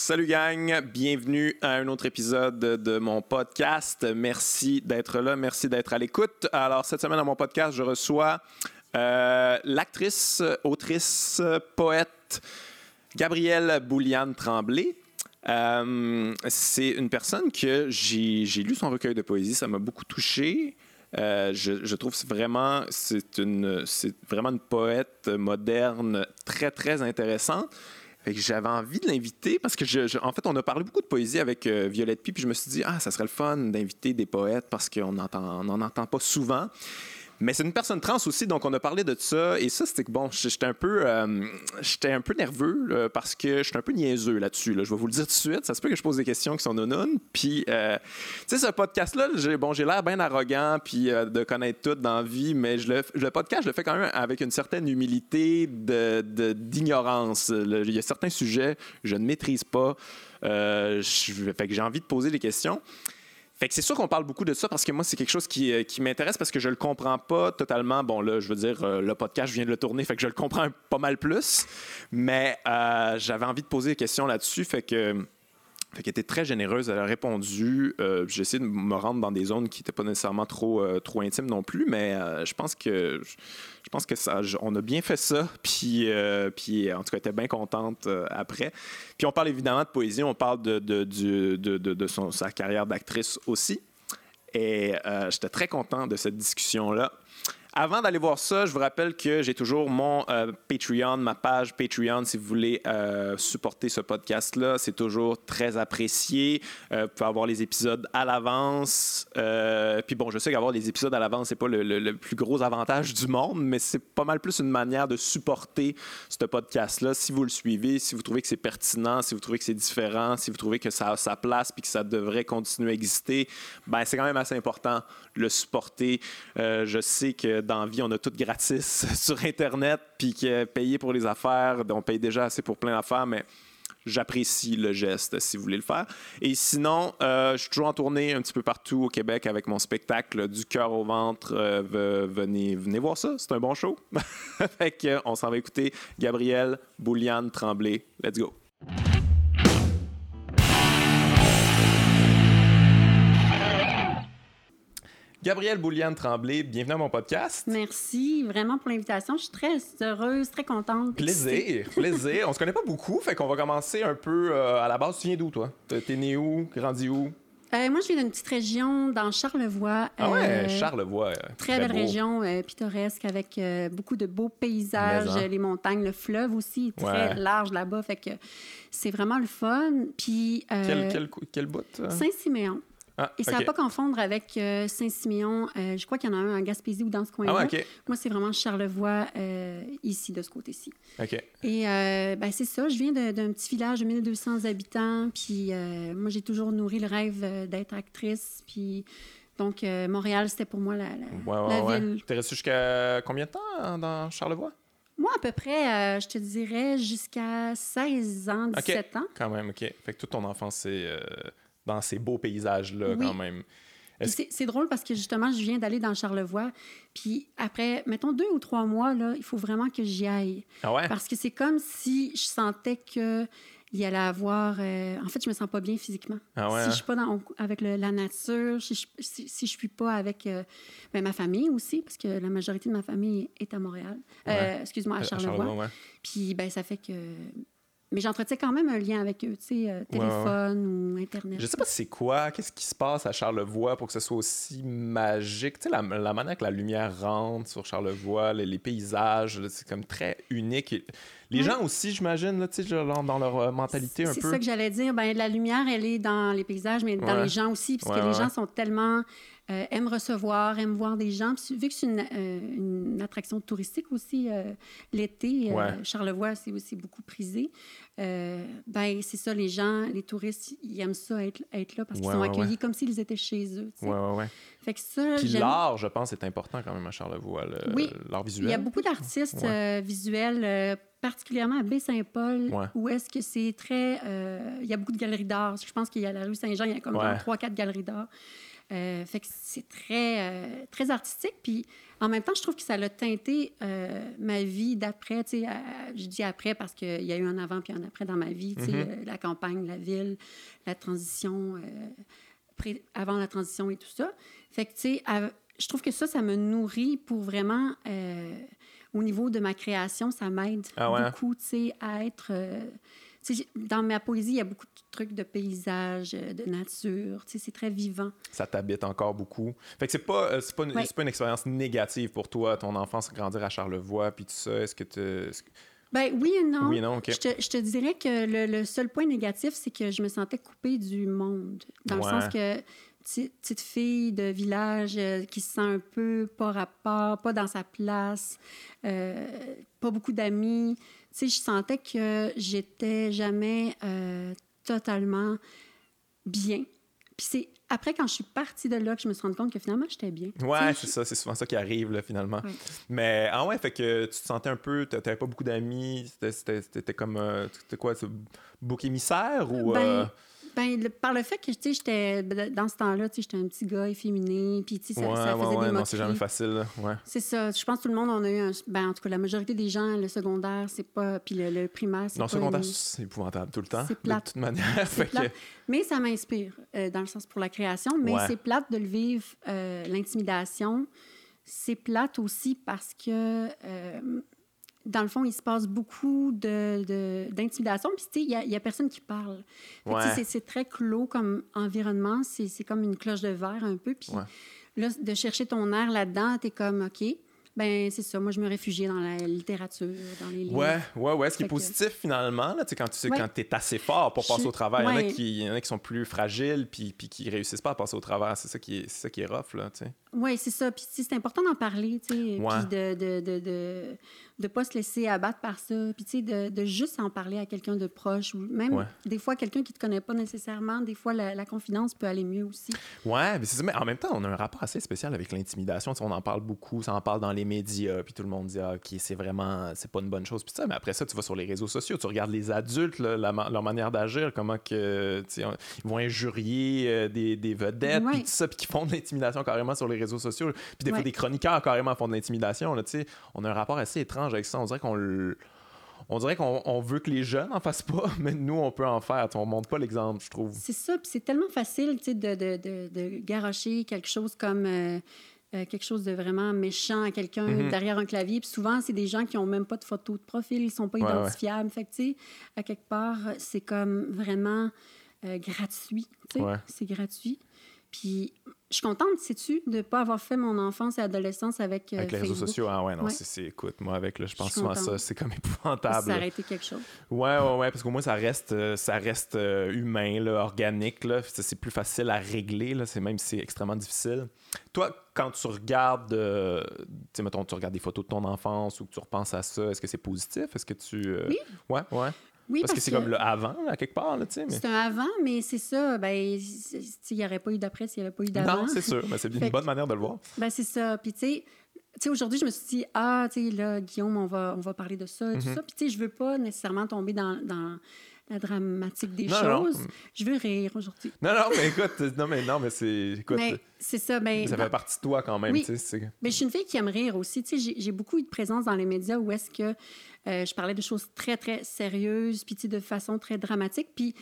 Salut gang, bienvenue à un autre épisode de mon podcast. Merci d'être là, merci d'être à l'écoute. Alors cette semaine à mon podcast, je reçois euh, l'actrice, autrice, poète Gabrielle Bouliane Tremblay. Euh, c'est une personne que j'ai lu son recueil de poésie, ça m'a beaucoup touché. Euh, je, trouve vraiment c'est vraiment une poète moderne très très intéressante j'avais envie de l'inviter parce que, en fait, on a parlé beaucoup de poésie avec euh, Violette Pie, puis je me suis dit, ah, ça serait le fun d'inviter des poètes parce qu'on n'en entend pas souvent. Mais c'est une personne trans aussi, donc on a parlé de ça. Et ça, c'était que bon, j'étais un peu, euh, un peu nerveux parce que j'étais un peu niaiseux là-dessus. Je vais vous le dire tout de suite. Ça se peut que je pose des questions qui sont non. Puis, euh, tu sais, ce podcast-là, j'ai, bon, l'air bien arrogant puis euh, de connaître tout dans la vie, mais je le, le, podcast, je le fais quand même avec une certaine humilité d'ignorance. Il y a certains sujets que je ne maîtrise pas. Je, fait que j'ai envie de poser des questions. Fait que c'est sûr qu'on parle beaucoup de ça parce que moi, c'est quelque chose qui, euh, m'intéresse parce que je le comprends pas totalement. Bon, là, je veux dire, euh, le podcast, je viens de le tourner, fait que je le comprends pas mal plus. Mais euh, j'avais envie de poser des questions là-dessus, fait que fait était très généreuse, elle a répondu. Euh, j'ai essayé de me rendre dans des zones qui n'étaient pas nécessairement trop, euh, trop intimes non plus, mais euh, je pense que je pense que ça, on a bien fait ça. Puis, puis en tout cas, elle était bien contente après. Puis on parle évidemment de poésie, on parle de, de, de, de son, sa carrière d'actrice aussi. Et j'étais très content de cette discussion-là. Avant d'aller voir ça, je vous rappelle que j'ai toujours mon euh, Patreon, ma page Patreon, si vous voulez euh, supporter ce podcast-là. C'est toujours très apprécié. Euh, vous pouvez avoir les épisodes à l'avance. puis bon, je sais qu'avoir les épisodes à l'avance, c'est pas le, plus gros avantage du monde, mais c'est pas mal plus une manière de supporter ce podcast-là. Si vous le suivez, si vous trouvez que c'est pertinent, si vous trouvez que c'est différent, si vous trouvez que ça a sa place puis que ça devrait continuer à exister, ben c'est quand même assez important de le supporter. je sais que dans vie, on a tout gratis sur Internet, puis que payer pour les affaires, on paye déjà assez pour plein d'affaires, mais j'apprécie le geste si vous voulez le faire. Et sinon, euh, je suis toujours en tournée un petit peu partout au Québec avec mon spectacle Du cœur au ventre. Euh, venez, venez voir ça, c'est un bon show. fait on s'en va écouter Gabriel Bouliane Tremblay. Let's go. Gabrielle Bouliane Tremblay, bienvenue à mon podcast. Merci vraiment pour l'invitation. Je suis très heureuse, très contente. Plaisir, plaisir. On se connaît pas beaucoup, fait qu'on va commencer un peu euh, à la base. Tu viens d'où, toi? T'es né où? Grandi où? Euh, moi, je viens d'une petite région dans Charlevoix. Ah ouais, euh, Charlevoix. Très, belle région, pittoresque, avec beaucoup de beaux paysages, les montagnes, le fleuve aussi, très large là-bas. Fait que c'est vraiment le fun. Puis. quel, quel, quel bout? Saint-Siméon. Ah, et ça ne va pas confondre avec euh, Saint-Siméon. Euh, je crois qu'il y en a un en Gaspésie ou dans ce coin-là. Ah, Moi, c'est vraiment Charlevoix, euh, ici, de ce côté-ci. Et ben, c'est ça, je viens d'un petit village de 1200 habitants. Puis moi, j'ai toujours nourri le rêve d'être actrice. Puis donc, Montréal, c'était pour moi la, la, ville. Tu es resté jusqu'à combien de temps dans Charlevoix? Moi, à peu près, je te dirais jusqu'à 16 ans, 17 ans. Quand même, OK. Fait que toute ton enfance, c'est dans ces beaux paysages-là quand même. C'est drôle parce que justement, je viens d'aller dans Charlevoix. Puis après, mettons deux ou trois mois, là, il faut vraiment que j'y aille. Ah ouais? Parce que c'est comme si je sentais que il allait avoir. Euh, en fait, je me sens pas bien physiquement. Ah ouais, si je suis pas dans, avec la nature, si je, si, je suis pas avec euh, ben, ma famille aussi, parce que la majorité de ma famille est à Montréal. Euh, excuse-moi, à Charlevoix. À Charlevoix Puis ben, ça fait que mais j'entretiens quand même un lien avec eux, tu sais, euh, téléphone ou Internet. Je sais pas c'est quoi, qu'est-ce qui se passe à Charlevoix pour que ce soit aussi magique. Tu sais, la, manière que la lumière rentre sur Charlevoix, les, paysages, c'est comme très unique. Les gens aussi, j'imagine, tu sais, dans leur euh, mentalité un peu. C'est ça que j'allais dire. Ben, la lumière, elle est dans les paysages, mais dans les gens aussi, parce que les gens sont tellement euh, aime recevoir, aime voir des gens. vu que c'est une, euh, attraction touristique aussi, euh, l'été, Charlevoix, c'est aussi beaucoup prisé. ben, c'est ça, les gens, les touristes, ils aiment ça être, être là parce qu'ils sont accueillis comme s'ils étaient chez eux. Oui, oui, oui. Fait que ça, Puis l'art, je pense, est important quand même à Charlevoix, oui, l'art visuel. Il y a beaucoup d'artistes visuels particulièrement à Baie-Saint-Paul, où est-ce que c'est très... il y a beaucoup de galeries d'art. Je pense qu'il y a la rue Saint-Jean, il y a comme trois, quatre galeries d'art. Fait que c'est très, très artistique. Puis en même temps, je trouve que ça a teinté ma vie d'après. Tu sais, je dis après parce qu'il y a eu un avant puis un après dans ma vie. Tu sais, mm-hmm. la campagne, la ville, la transition, avant la transition et tout ça. Fait que, tu sais, je trouve que ça, ça me nourrit pour vraiment au niveau de ma création, ça m'aide ah beaucoup, tu sais, à être... Euh, dans ma poésie, il y a beaucoup de trucs de paysage, euh, de nature. C'est très vivant. Ça t'habite encore beaucoup. Fait que c'est pas, euh, pas, une, pas une expérience négative pour toi, ton enfance, grandir à Charlevoix, puis tout ça. Est-ce que tu... Ben oui et non. Oui et non, OK. Je te, je te dirais que le, le, seul point négatif, c'est que je me sentais coupée du monde. Dans le sens que petite fille de village euh, qui se sent un peu pas rapport, pas dans sa place, euh, pas beaucoup d'amis. Sais, je sentais que j'étais jamais euh, totalement bien. Puis c'est après, quand je suis partie de là, que je me suis rendu compte que finalement, j'étais bien. Ouais, c'est ça. C'est souvent ça qui arrive, là, finalement. Mais, ah ouais, fait que tu te sentais un peu... Tu n'avais pas beaucoup d'amis. C'était comme... C'était quoi? Bouc émissaire ou... Ben, ben, par le fait que, tu sais, j'étais, dans ce temps-là, tu sais, j'étais un petit gars efféminé, puis, tu sais, ça, ça, faisait des non, c'est jamais facile, ouais. C'est ça. Je pense que tout le monde, on a eu un... Ben, en tout cas, la majorité des gens, le secondaire, c'est pas... Puis le, primaire, c'est Non, le secondaire, c'est épouvantable tout le temps, c'est plate. de toute manière. Que... Mais ça m'inspire, euh, dans le sens pour la création, mais c'est plate de le vivre, euh, l'intimidation. C'est plate aussi parce que... Euh, dans le fond, il se passe beaucoup d'intimidation. De, Puis, il n'y a, personne qui parle. C'est très clos comme environnement. C'est comme une cloche de verre un peu. Puis là, de chercher ton air là-dedans, tu es comme, OK, ben c'est ça. Moi, je me réfugiais dans la littérature, dans les livres. Ouais, ouais, ouais. Ce qui est positif, finalement, là, quand tu sais, quand es assez fort pour passer au travail, il y, en a qui, y en a qui sont plus fragiles puis, puis qui réussissent pas à passer au travers. C'est ça qui est, ça qui est rough, là, tu sais. Oui, c'est ça. Puis c'est important d'en parler, tu sais. Puis de, de, de, de de pas se laisser abattre par ça, puis tu sais, de, de, juste en parler à quelqu'un de proche, ou même des fois quelqu'un qui te connaît pas nécessairement, des fois la, confidence peut aller mieux aussi. Ouais, mais c'est ça, mais en même temps, on a un rapport assez spécial avec l'intimidation, on en parle beaucoup, ça en parle dans les médias, puis tout le monde dit, ah, ok, c'est vraiment, c'est pas une bonne chose, puis ça, mais après ça, tu vas sur les réseaux sociaux, tu regardes les adultes, leur manière d'agir, comment que, ils vont injurier euh, des, des, vedettes, puis tout ça, puis qui font de l'intimidation carrément sur les réseaux sociaux, puis des fois des chroniqueurs carrément font de l'intimidation, tu sais, on a un rapport assez étrange avec ça. On dirait qu'on on dirait qu'on veut que les jeunes en fassent pas, mais nous, on peut en faire. On montre pas l'exemple, je trouve. C'est ça, puis c'est tellement facile de, de, de, de, garocher quelque chose comme euh, euh, quelque chose de vraiment méchant à quelqu'un mm-hmm. derrière un clavier. Puis souvent, c'est des gens qui ont même pas de photo de profil, ils sont pas identifiables. Fait que, tu sais, à quelque part, c'est comme vraiment euh, gratuit. C'est gratuit. Puis je suis contente, sais-tu, de ne pas avoir fait mon enfance et adolescence avec. Euh, avec les réseaux sociaux, ah ouais, non, c'est. Écoute, moi, avec, là, je pense souvent à ça, c'est comme épouvantable. Ça a arrêté quelque chose. Ouais, ouais, ouais, parce qu'au moins, ça reste, euh, ça reste euh, humain, là, organique, là. C'est plus facile à régler, là. C'est même si c'est extrêmement difficile. Toi, quand tu regardes, tu sais, mettons, tu regardes des photos de ton enfance ou que tu repenses à ça, est-ce que c'est positif? Est-ce que tu. Oui. Ouais, ouais. Oui, parce, que c'est comme le avant, à quelque part, là. Mais... C'est un avant, mais c'est ça. Ben, il n'y aurait pas eu d'après s'il n'y avait pas eu d'avant. Non, c'est sûr. Mais c'est une bonne manière de le voir. Ben, c'est ça. Puis, tu sais, aujourd'hui, je me suis dit, ah, tu sais, là, Guillaume, on va, on va parler de ça, et tout mhm. ça. Puis, tu sais, je veux pas nécessairement tomber dans, dans la dramatique des choses. Je veux rire aujourd'hui. Non, non, mais écoute, non, mais non, mais c'est. Écoute, c'est ça. Ben, ça fait partie de toi quand même. Oui. Mais je suis une fille qui aime rire aussi. Tu sais, j'ai beaucoup eu de présence dans les médias où est-ce que euh, je parlais de choses très, très sérieuses, puis de façon très dramatique. Puis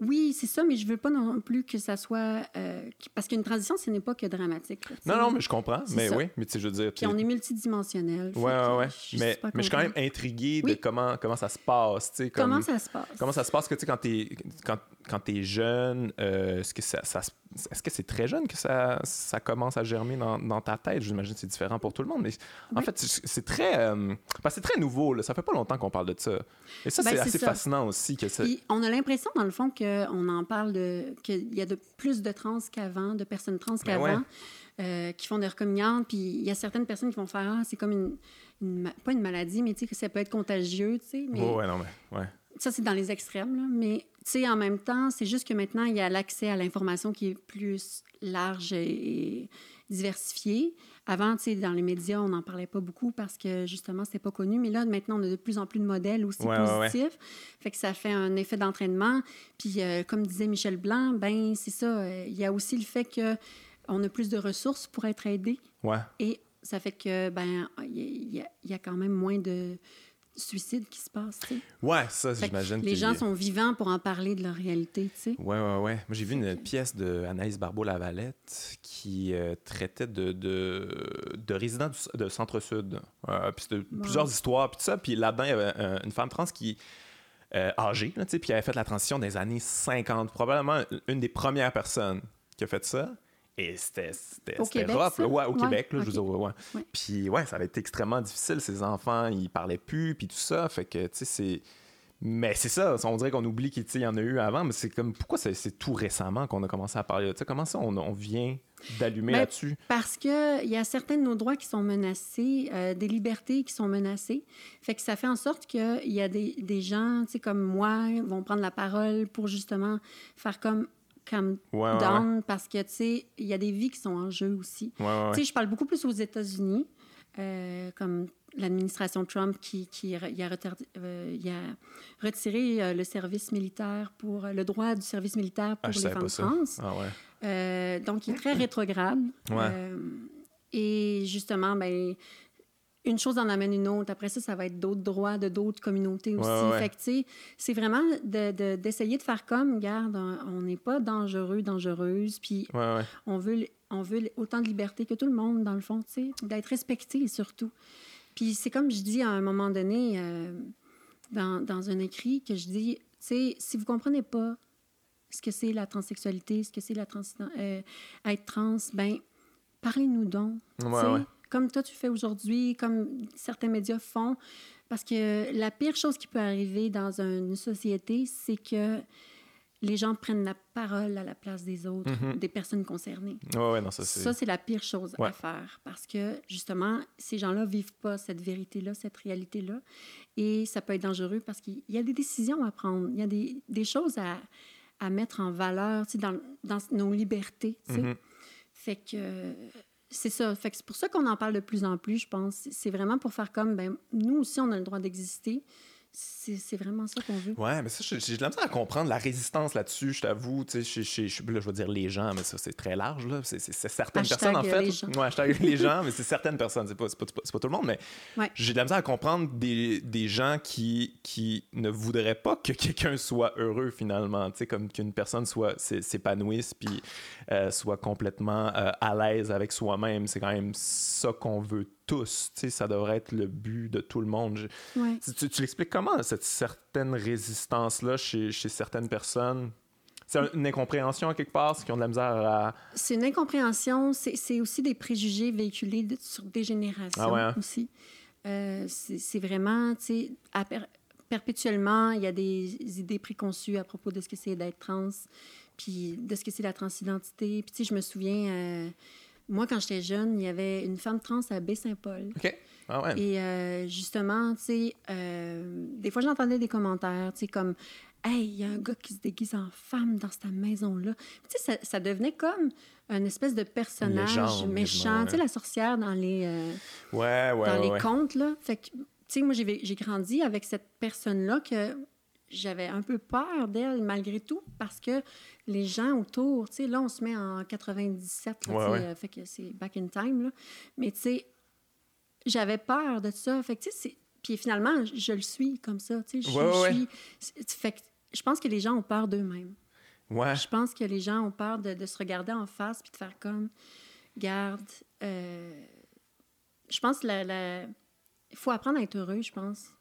oui, c'est ça, mais je veux pas non plus que ça soit... Euh, parce qu'une transition, ce n'est pas que dramatique. non, non, mais je comprends. Mais oui, mais tu sais, je veux dire... Puis on est multidimensionnel. Oui, oui, oui. Mais, mais je suis quand même intrigué de comment, comment ça se passe. Comme, comment ça se passe? Comment ça se passe que, tu sais, quand tu es, quand, quand es jeune, euh, est-ce que ça, ça se est-ce que c'est très jeune que ça, ça commence à germer dans, dans ta tête? J'imagine que c'est différent pour tout le monde, mais en fait, c'est très, euh, c'est très nouveau. Là. Ça fait pas longtemps qu'on parle de ça. Et ça, ben, c'est assez fascinant aussi. Que ça... on a l'impression, dans le fond, qu'on en parle de. qu'il y a de plus de trans qu'avant, de personnes trans ben qu'avant. Euh, qui font des recommendantes, puis il y a certaines personnes qui vont faire ah, c'est comme une, pas une maladie, mais tu sais que ça peut être contagieux, tu sais. Mais... ouais, non, mais ouais. Ça, c'est dans les extrêmes, là. Mais, tu sais, en même temps, c'est juste que maintenant, il y a l'accès à l'information qui est plus large et diversifié. Avant, tu sais, dans les médias, on n'en parlait pas beaucoup parce que, justement, c'était pas connu. Mais là, maintenant, on a de plus en plus de modèles aussi positifs. Fait que ça fait un effet d'entraînement. Puis, euh, comme disait Michel Blanc, ben c'est ça. Euh, il y a aussi le fait que on a plus de ressources pour être aidé. Ouais. Et ça fait que, ben, il y, y, a quand même moins de suicides qui se passent, tu sais. Ouais, ça, j'imagine. Les gens sont vivants pour en parler de leur réalité, tu sais. Ouais, ouais, ouais. Moi, j'ai vu une pièce de Anaïs Barbeau-Lavalette qui euh, traitait de, de, de résidents de Centre-Sud. Euh, puis c'était plusieurs histoires, puis tout ça. Puis là-dedans, il y avait une femme trans qui euh, âgée, puis qui avait fait la transition des années 50. Probablement une des premières personnes qui a fait ça. Et c'était rough, ouais, au Québec, là, je veux dire, ouais, Puis ouais, ça avait été extrêmement difficile. Ces enfants, ils parlaient plus, puis tout ça. Fait que, tu sais, c'est. Mais c'est ça, on dirait qu'on oublie qu'il y en a eu avant, mais c'est comme pourquoi c'est tout récemment qu'on a commencé à parler de ça? Comment ça, on, vient d'allumer ben, là-dessus? Parce qu'il y a certains de nos droits qui sont menacés, euh, des libertés qui sont menacées. Fait que ça fait en sorte qu'il y a des, des gens, tu sais, comme moi, vont prendre la parole pour justement faire comme comme down parce que, tu sais, il y a des vies qui sont en jeu aussi. tu sais, je parle beaucoup plus aux États-Unis, euh, comme l'administration Trump qui, qui a, euh, a, retiré euh, le service militaire pour le droit du service militaire pour ah, les femmes. Ah, donc, il est très rétrograde. et justement, ben, une chose en amène une autre. Après ça, ça va être d'autres droits de d'autres communautés aussi. Fait que, c'est vraiment d'essayer de, faire comme, regarde, on n'est pas dangereux, dangereuse, puis on, veut, on veut autant de liberté que tout le monde, dans le fond, tu sais, d'être respecté surtout. Puis c'est comme je dis à un moment donné euh, dans, dans, un écrit que je dis, tu sais, si vous comprenez pas ce que c'est la transsexualité, ce que c'est la trans, euh, être trans, ben parlez-nous donc. Ouais, comme toi tu fais aujourd'hui, comme certains médias font. Parce que la pire chose qui peut arriver dans une société, c'est que les gens prennent la parole à la place des autres, mm-hmm. des personnes concernées. Ouais, non, ça, c'est... ça, c'est la pire chose à faire. Parce que, justement, ces gens-là ne vivent pas cette vérité-là, cette réalité-là. Et ça peut être dangereux parce qu'il y a des décisions à prendre. Il y a des, des choses à, à, mettre en valeur dans, dans nos libertés. Mm-hmm. Fait que c'est ça. Fait c'est pour ça qu'on en parle de plus en plus, je pense. C'est vraiment pour faire comme, ben, nous aussi, on a le droit d'exister. C'est vraiment ça qu'on veut. Ouais, mais ça, j'ai de la misère à comprendre la résistance là-dessus, je t'avoue. Tu sais, je vais dire les gens, mais ça, c'est très large. là. C'est certaines personnes, en fait. Les gens. Ouais, hashtag les gens, mais c'est certaines personnes. C'est pas, pas, pas, tout le monde, mais j'ai de la misère à comprendre des, des, gens qui, qui ne voudraient pas que quelqu'un soit heureux, finalement. Tu sais, comme qu'une personne soit s'épanouisse puis euh, soit complètement euh, à l'aise avec soi-même. C'est quand même ça qu'on veut tous. Ça devrait être le but de tout le monde. Tu, tu l'expliques comment, cette certaine résistance-là chez, chez certaines personnes? C'est une incompréhension quelque part, qui ont de la misère à. C'est une incompréhension, c'est aussi des préjugés véhiculés sur des générations ah hein? aussi. Euh, c'est vraiment, tu sais, perpétuellement, il y a des idées préconçues à propos de ce que c'est d'être trans, puis de ce que c'est la transidentité. Puis, tu sais, je me souviens, euh, moi, quand j'étais jeune, il y avait une femme trans à Baie-Saint-Paul. OK. Ah ouais. Et euh, justement, tu sais, euh, des fois, j'entendais des commentaires, tu sais, comme Hey, il y a un gars qui se déguise en femme dans cette maison-là. Tu sais, ça, devenait comme un espèce de personnage méchant. Tu sais, la sorcière dans les, euh, ouais, ouais, dans les contes, là. Fait que, tu sais, moi, j'ai grandi avec cette personne-là que j'avais un peu peur d'elle malgré tout parce que les gens autour, tu sais, là, on se met en 97, là, fait que c'est back in time, là. Mais tu sais, j'avais peur de ça. Fait que tu sais, puis finalement, je le suis comme ça, tu sais, je, suis... Fait que je pense que les gens ont peur d'eux-mêmes. Ouais. Je pense que les gens ont peur de, de se regarder en face puis de faire comme, garde, euh... je pense que la, la... il faut apprendre à être heureux, je pense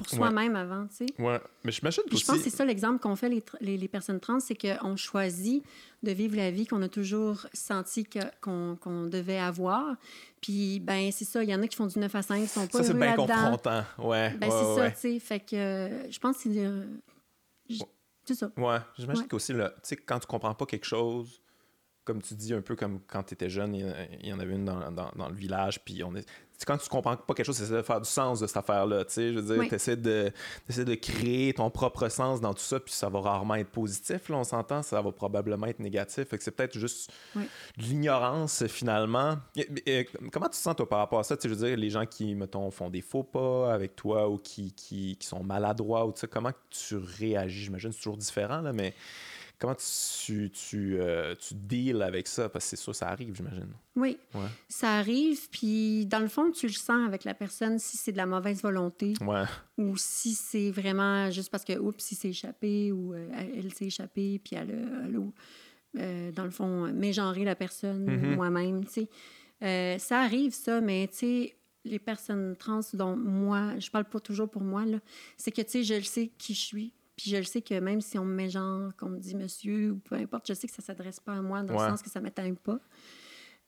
pour soi-même avant, tu sais. Ouais, mais j'imagine que Je pense que c'est ça l'exemple qu'on fait les, les, les, personnes trans, c'est qu'on choisit de vivre la vie qu'on a toujours senti qu'on devait avoir. Puis, ben c'est ça, il y en a qui font du 9 à 5, qui sont pas Ça, c'est bien confrontant, ouais. Ben c'est ça, tu sais. Fait que euh, je pense que c'est... Euh, c'est ça. Ouais, j'imagine qu'aussi, tu sais, quand tu comprends pas quelque chose comme tu dis, un peu comme quand tu étais jeune, il y en avait une dans, dans, dans le village, puis on est, quand tu comprends pas quelque chose, tu essaies de faire du sens de cette affaire-là. Tu sais, je veux dire, tu essaies de, de créer ton propre sens dans tout ça, puis ça va rarement être positif, là, on s'entend, ça va probablement être négatif. Fait que c'est peut-être juste de l'ignorance, finalement. comment tu te sens, toi, par rapport à ça? Tu sais, je veux dire, les gens qui, mettons, font des faux pas avec toi ou qui, qui, qui sont maladroits, ou tu sais, comment tu réagis? J'imagine que c'est toujours différent, là, mais Comment tu, tu, euh, tu deals avec ça? Parce que c'est sûr, ça arrive, j'imagine. Oui, ça arrive. Puis, dans le fond, tu le sens avec la personne si c'est de la mauvaise volonté ou si c'est vraiment juste parce que, oups, si c'est échappé ou euh, elle, s'est échappée, puis elle a, euh, dans le fond, mégenré la personne mm-hmm. moi-même, tu sais. ça arrive, ça, mais tu sais, les personnes trans dont moi, je parle pas toujours pour moi, là, c'est que, tu sais, je sais qui je suis puis je le sais que même si on me met genre, qu'on me dit monsieur ou peu importe, je sais que ça s'adresse pas à moi dans le sens que ça m'atteint pas.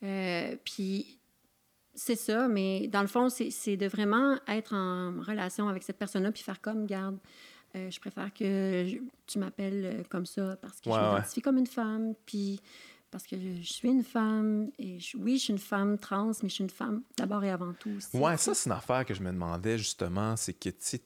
Euh, puis c'est ça, mais dans le fond, c'est de vraiment être en relation avec cette personne-là puis faire comme, garde, euh, je préfère que tu m'appelles euh, comme ça parce que je m'identifie comme une femme, puis parce que je suis une femme et oui, je suis une femme trans, mais je suis une femme d'abord et avant tout aussi. Ouais, ça, c'est une affaire que je me demandais justement, c'est que, tu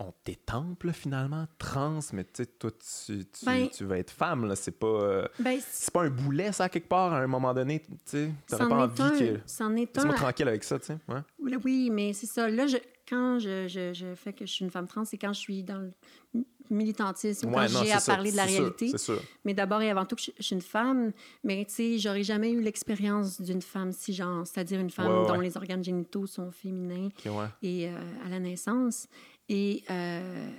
on on t'étemple finalement, trans, mais tu sais, toi, tu, tu, ben, tu, vas être femme, là. C'est pas, euh, ben, c'est pas un boulet, ça, quelque part, à un moment donné. Tu sais, t'aurais pas envie un, que. C'en est tranquille avec ça, tu sais. Ouais. Oui, mais c'est ça. Là, je, quand je, je, je, fais que je suis une femme trans, c'est quand je suis dans le militantisme, quand j'ai à parler de la réalité. Sûr, Mais d'abord et avant tout, je, suis une femme, mais tu sais, j'aurais jamais eu l'expérience d'une femme si genre, c'est-à-dire une femme dont les organes génitaux sont féminins et euh, à la naissance. Et euh,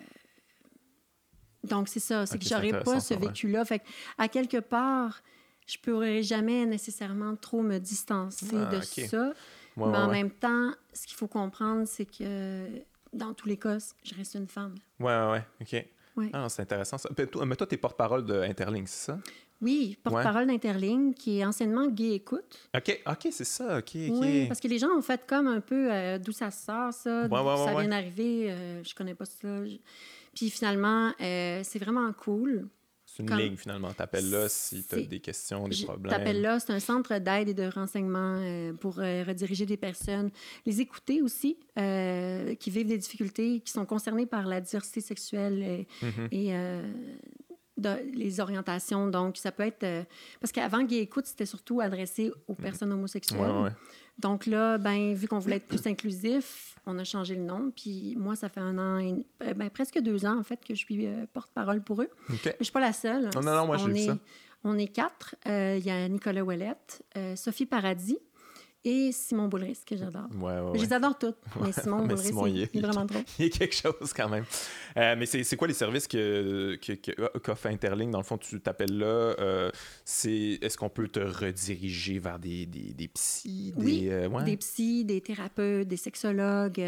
donc, c'est ça. C'est que j'aurais pas ce vécu-là. Fait à quelque part, je pourrais jamais nécessairement trop me distancer ah, de ça. mais en même temps, ce qu'il faut comprendre, c'est que dans tous les cas, je reste une femme. Ouais, ouais, OK. Ah, c'est intéressant. Ça. Mais toi, tu es porte-parole d'Interlink, c'est ça? Oui, porte-parole d'Interling, qui est anciennement Gay Écoute. OK, OK, c'est ça, OK, Oui, parce que les gens ont fait comme un peu euh, d'où ça sort, ça, d'où ça vient d'arriver, euh, je connais pas ça. Puis finalement, euh, c'est vraiment cool. C'est une ligne, finalement. T'appelles là si tu as des questions, des problèmes. T'appelles là, c'est un centre d'aide et de renseignement pour rediriger des personnes, les écouter aussi, qui vivent des difficultés, qui sont concernées par la diversité sexuelle et, mm-hmm. et les orientations. Donc, ça peut être. Euh, parce qu'avant, Gay Écoute, c'était surtout adressé aux mm. personnes homosexuelles. Donc là, ben, vu qu'on voulait être plus inclusif, on a changé le nom. Puis moi, ça fait un an, et, euh, ben, presque deux ans, en fait, que je suis euh, porte-parole pour eux. Mais je ne suis pas la seule. Non, non, non moi, j'ai ça. On est quatre. Il y a Nicolas Ouellette, Sophie Paradis, et Simon Boulris, que j'adore. Ouais, ouais, Je les adore toutes, mais Simon Boulris, il, est, vraiment drôle. Il y a quelque chose quand même. Euh, mais c'est quoi les services que, que, qu'offre Interlink? Dans le fond, tu t'appelles là. Euh, est-ce qu'on peut te rediriger vers des, des, des psys? Des, oui, euh, des psys, des thérapeutes, des sexologues.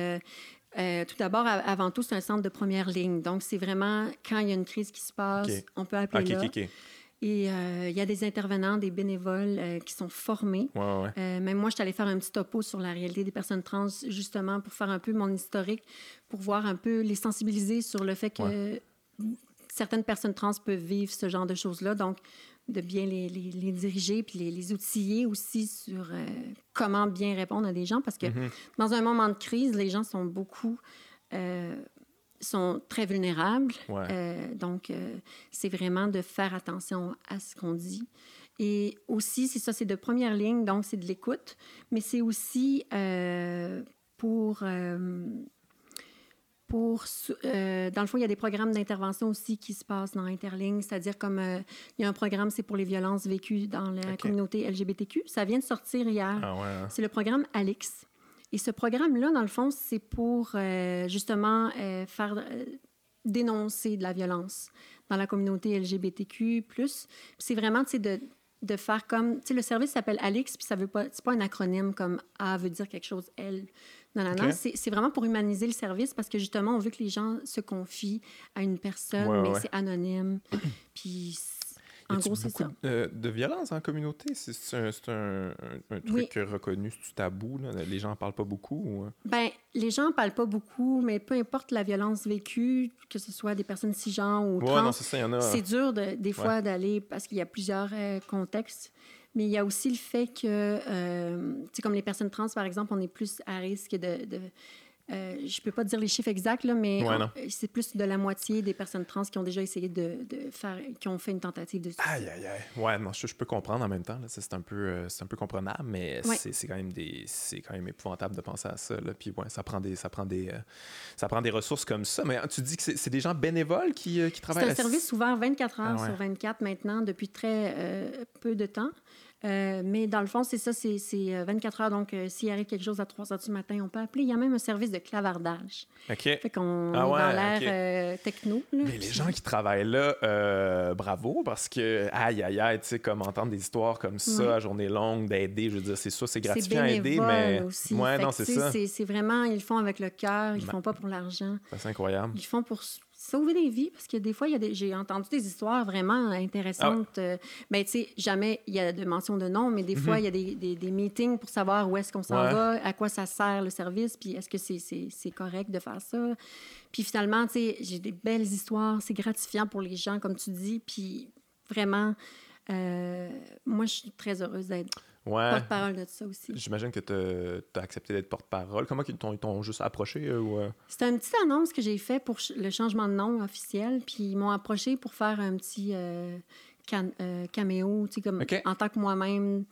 tout d'abord, avant tout, c'est un centre de première ligne. Donc, c'est vraiment quand il y a une crise qui se passe, on peut appeler là. Et euh, il y a des intervenants, des bénévoles euh, qui sont formés. Ouais, euh, même moi, je suis allée faire un petit topo sur la réalité des personnes trans, justement, pour faire un peu mon historique, pour voir un peu les sensibiliser sur le fait que certaines personnes trans peuvent vivre ce genre de choses-là. Donc, de bien les, les, diriger puis les, les, outiller aussi sur comment bien répondre à des gens. Parce que mm-hmm. dans un moment de crise, les gens sont beaucoup sont très vulnérables. Euh, donc, euh, c'est vraiment de faire attention à ce qu'on dit. Et aussi, c'est ça, c'est de première ligne, donc c'est de l'écoute, mais c'est aussi euh, pour... pour, dans le fond, il y a des programmes d'intervention aussi qui se passent dans Interligne, c'est-à-dire comme il y a un programme, c'est pour les violences vécues dans la communauté LGBTQ. Ça vient de sortir hier. Ah hein. C'est le programme Alix. Et ce programme-là, dans le fond, c'est pour euh, justement euh, faire euh, dénoncer de la violence dans la communauté LGBTQ+. C'est vraiment, tu sais, de, de faire comme... Tu sais, le service s'appelle Alix, puis ça veut pas... C'est pas un acronyme comme A veut dire quelque chose, L. Non, non, non. C'est vraiment pour humaniser le service parce que justement, on veut que les gens se confient à une personne, mais c'est anonyme. puis en gros, c'est ça. De, de, violence en communauté, c'est un, un, un, truc reconnu, c'est tabou. Là? Les gens n'en parlent pas beaucoup? Ou... Hein? Ben, les gens n'en parlent pas beaucoup, mais peu importe la violence vécue, que ce soit des personnes cisgenres ou trans, c'est dur de, des fois d'aller parce qu'il y a plusieurs euh, contextes. Mais il y a aussi le fait que, euh, comme les personnes trans, par exemple, on est plus à risque de, de euh, je peux pas dire les chiffres exacts, là, mais c'est plus de la moitié des personnes trans qui ont déjà essayé de, faire, qui ont fait une tentative de suicide. Aïe, aïe, aïe. Ouais, non, je, peux comprendre en même temps. C'est un, peu, euh, un peu comprenable, mais c'est quand, même des, quand même épouvantable de penser à ça. Là. Puis ouais, ça prend, des, ça, prend des, euh, ça prend des ressources comme ça. Mais tu dis que c'est des gens bénévoles qui, qui travaillent C'est un service ouvert 24 heures ah sur 24 maintenant, depuis très peu de temps. Euh, mais dans le fond, c'est ça, c'est 24 euh, heures. Donc, euh, s'il arrive quelque chose à 3 heures du matin, on peut appeler. Il y a même un service de clavardage. OK. Fait qu'on ah est dans l'air techno. mais les gens qui travaillent là, bravo, parce que, aïe, aïe, aïe, tu sais, comme entendre des histoires comme ça à journée longue, d'aider, je veux dire, c'est ça, c'est gratifiant à aider, mais. Aussi. Ouais, non, c'est ça. C'est vraiment, ils le font avec le cœur, ils le font pas pour l'argent. C'est incroyable. Ils font pour sauver des vies, parce que des fois, j'ai entendu des histoires vraiment intéressantes. Ah. Euh, ben, tu sais, jamais il y a de mention de nom, mais des fois, mhm. il y a des, des, meetings pour savoir où est-ce qu'on s'en va, à quoi ça sert le service, puis est-ce que c'est correct de faire ça. Puis finalement, tu sais, j'ai des belles histoires, c'est gratifiant pour les gens, comme tu dis, puis vraiment, euh, moi, je suis très heureuse d'être ouais. porte-parole de ça aussi. J'imagine que tu as accepté d'être porte-parole. Comment ils t'ont juste approché? Euh, ou... Euh? C'était une petite annonce que j'ai fait pour le changement de nom officiel. Puis ils m'ont approché pour faire un petit euh, caméo, comme en tant que moi-même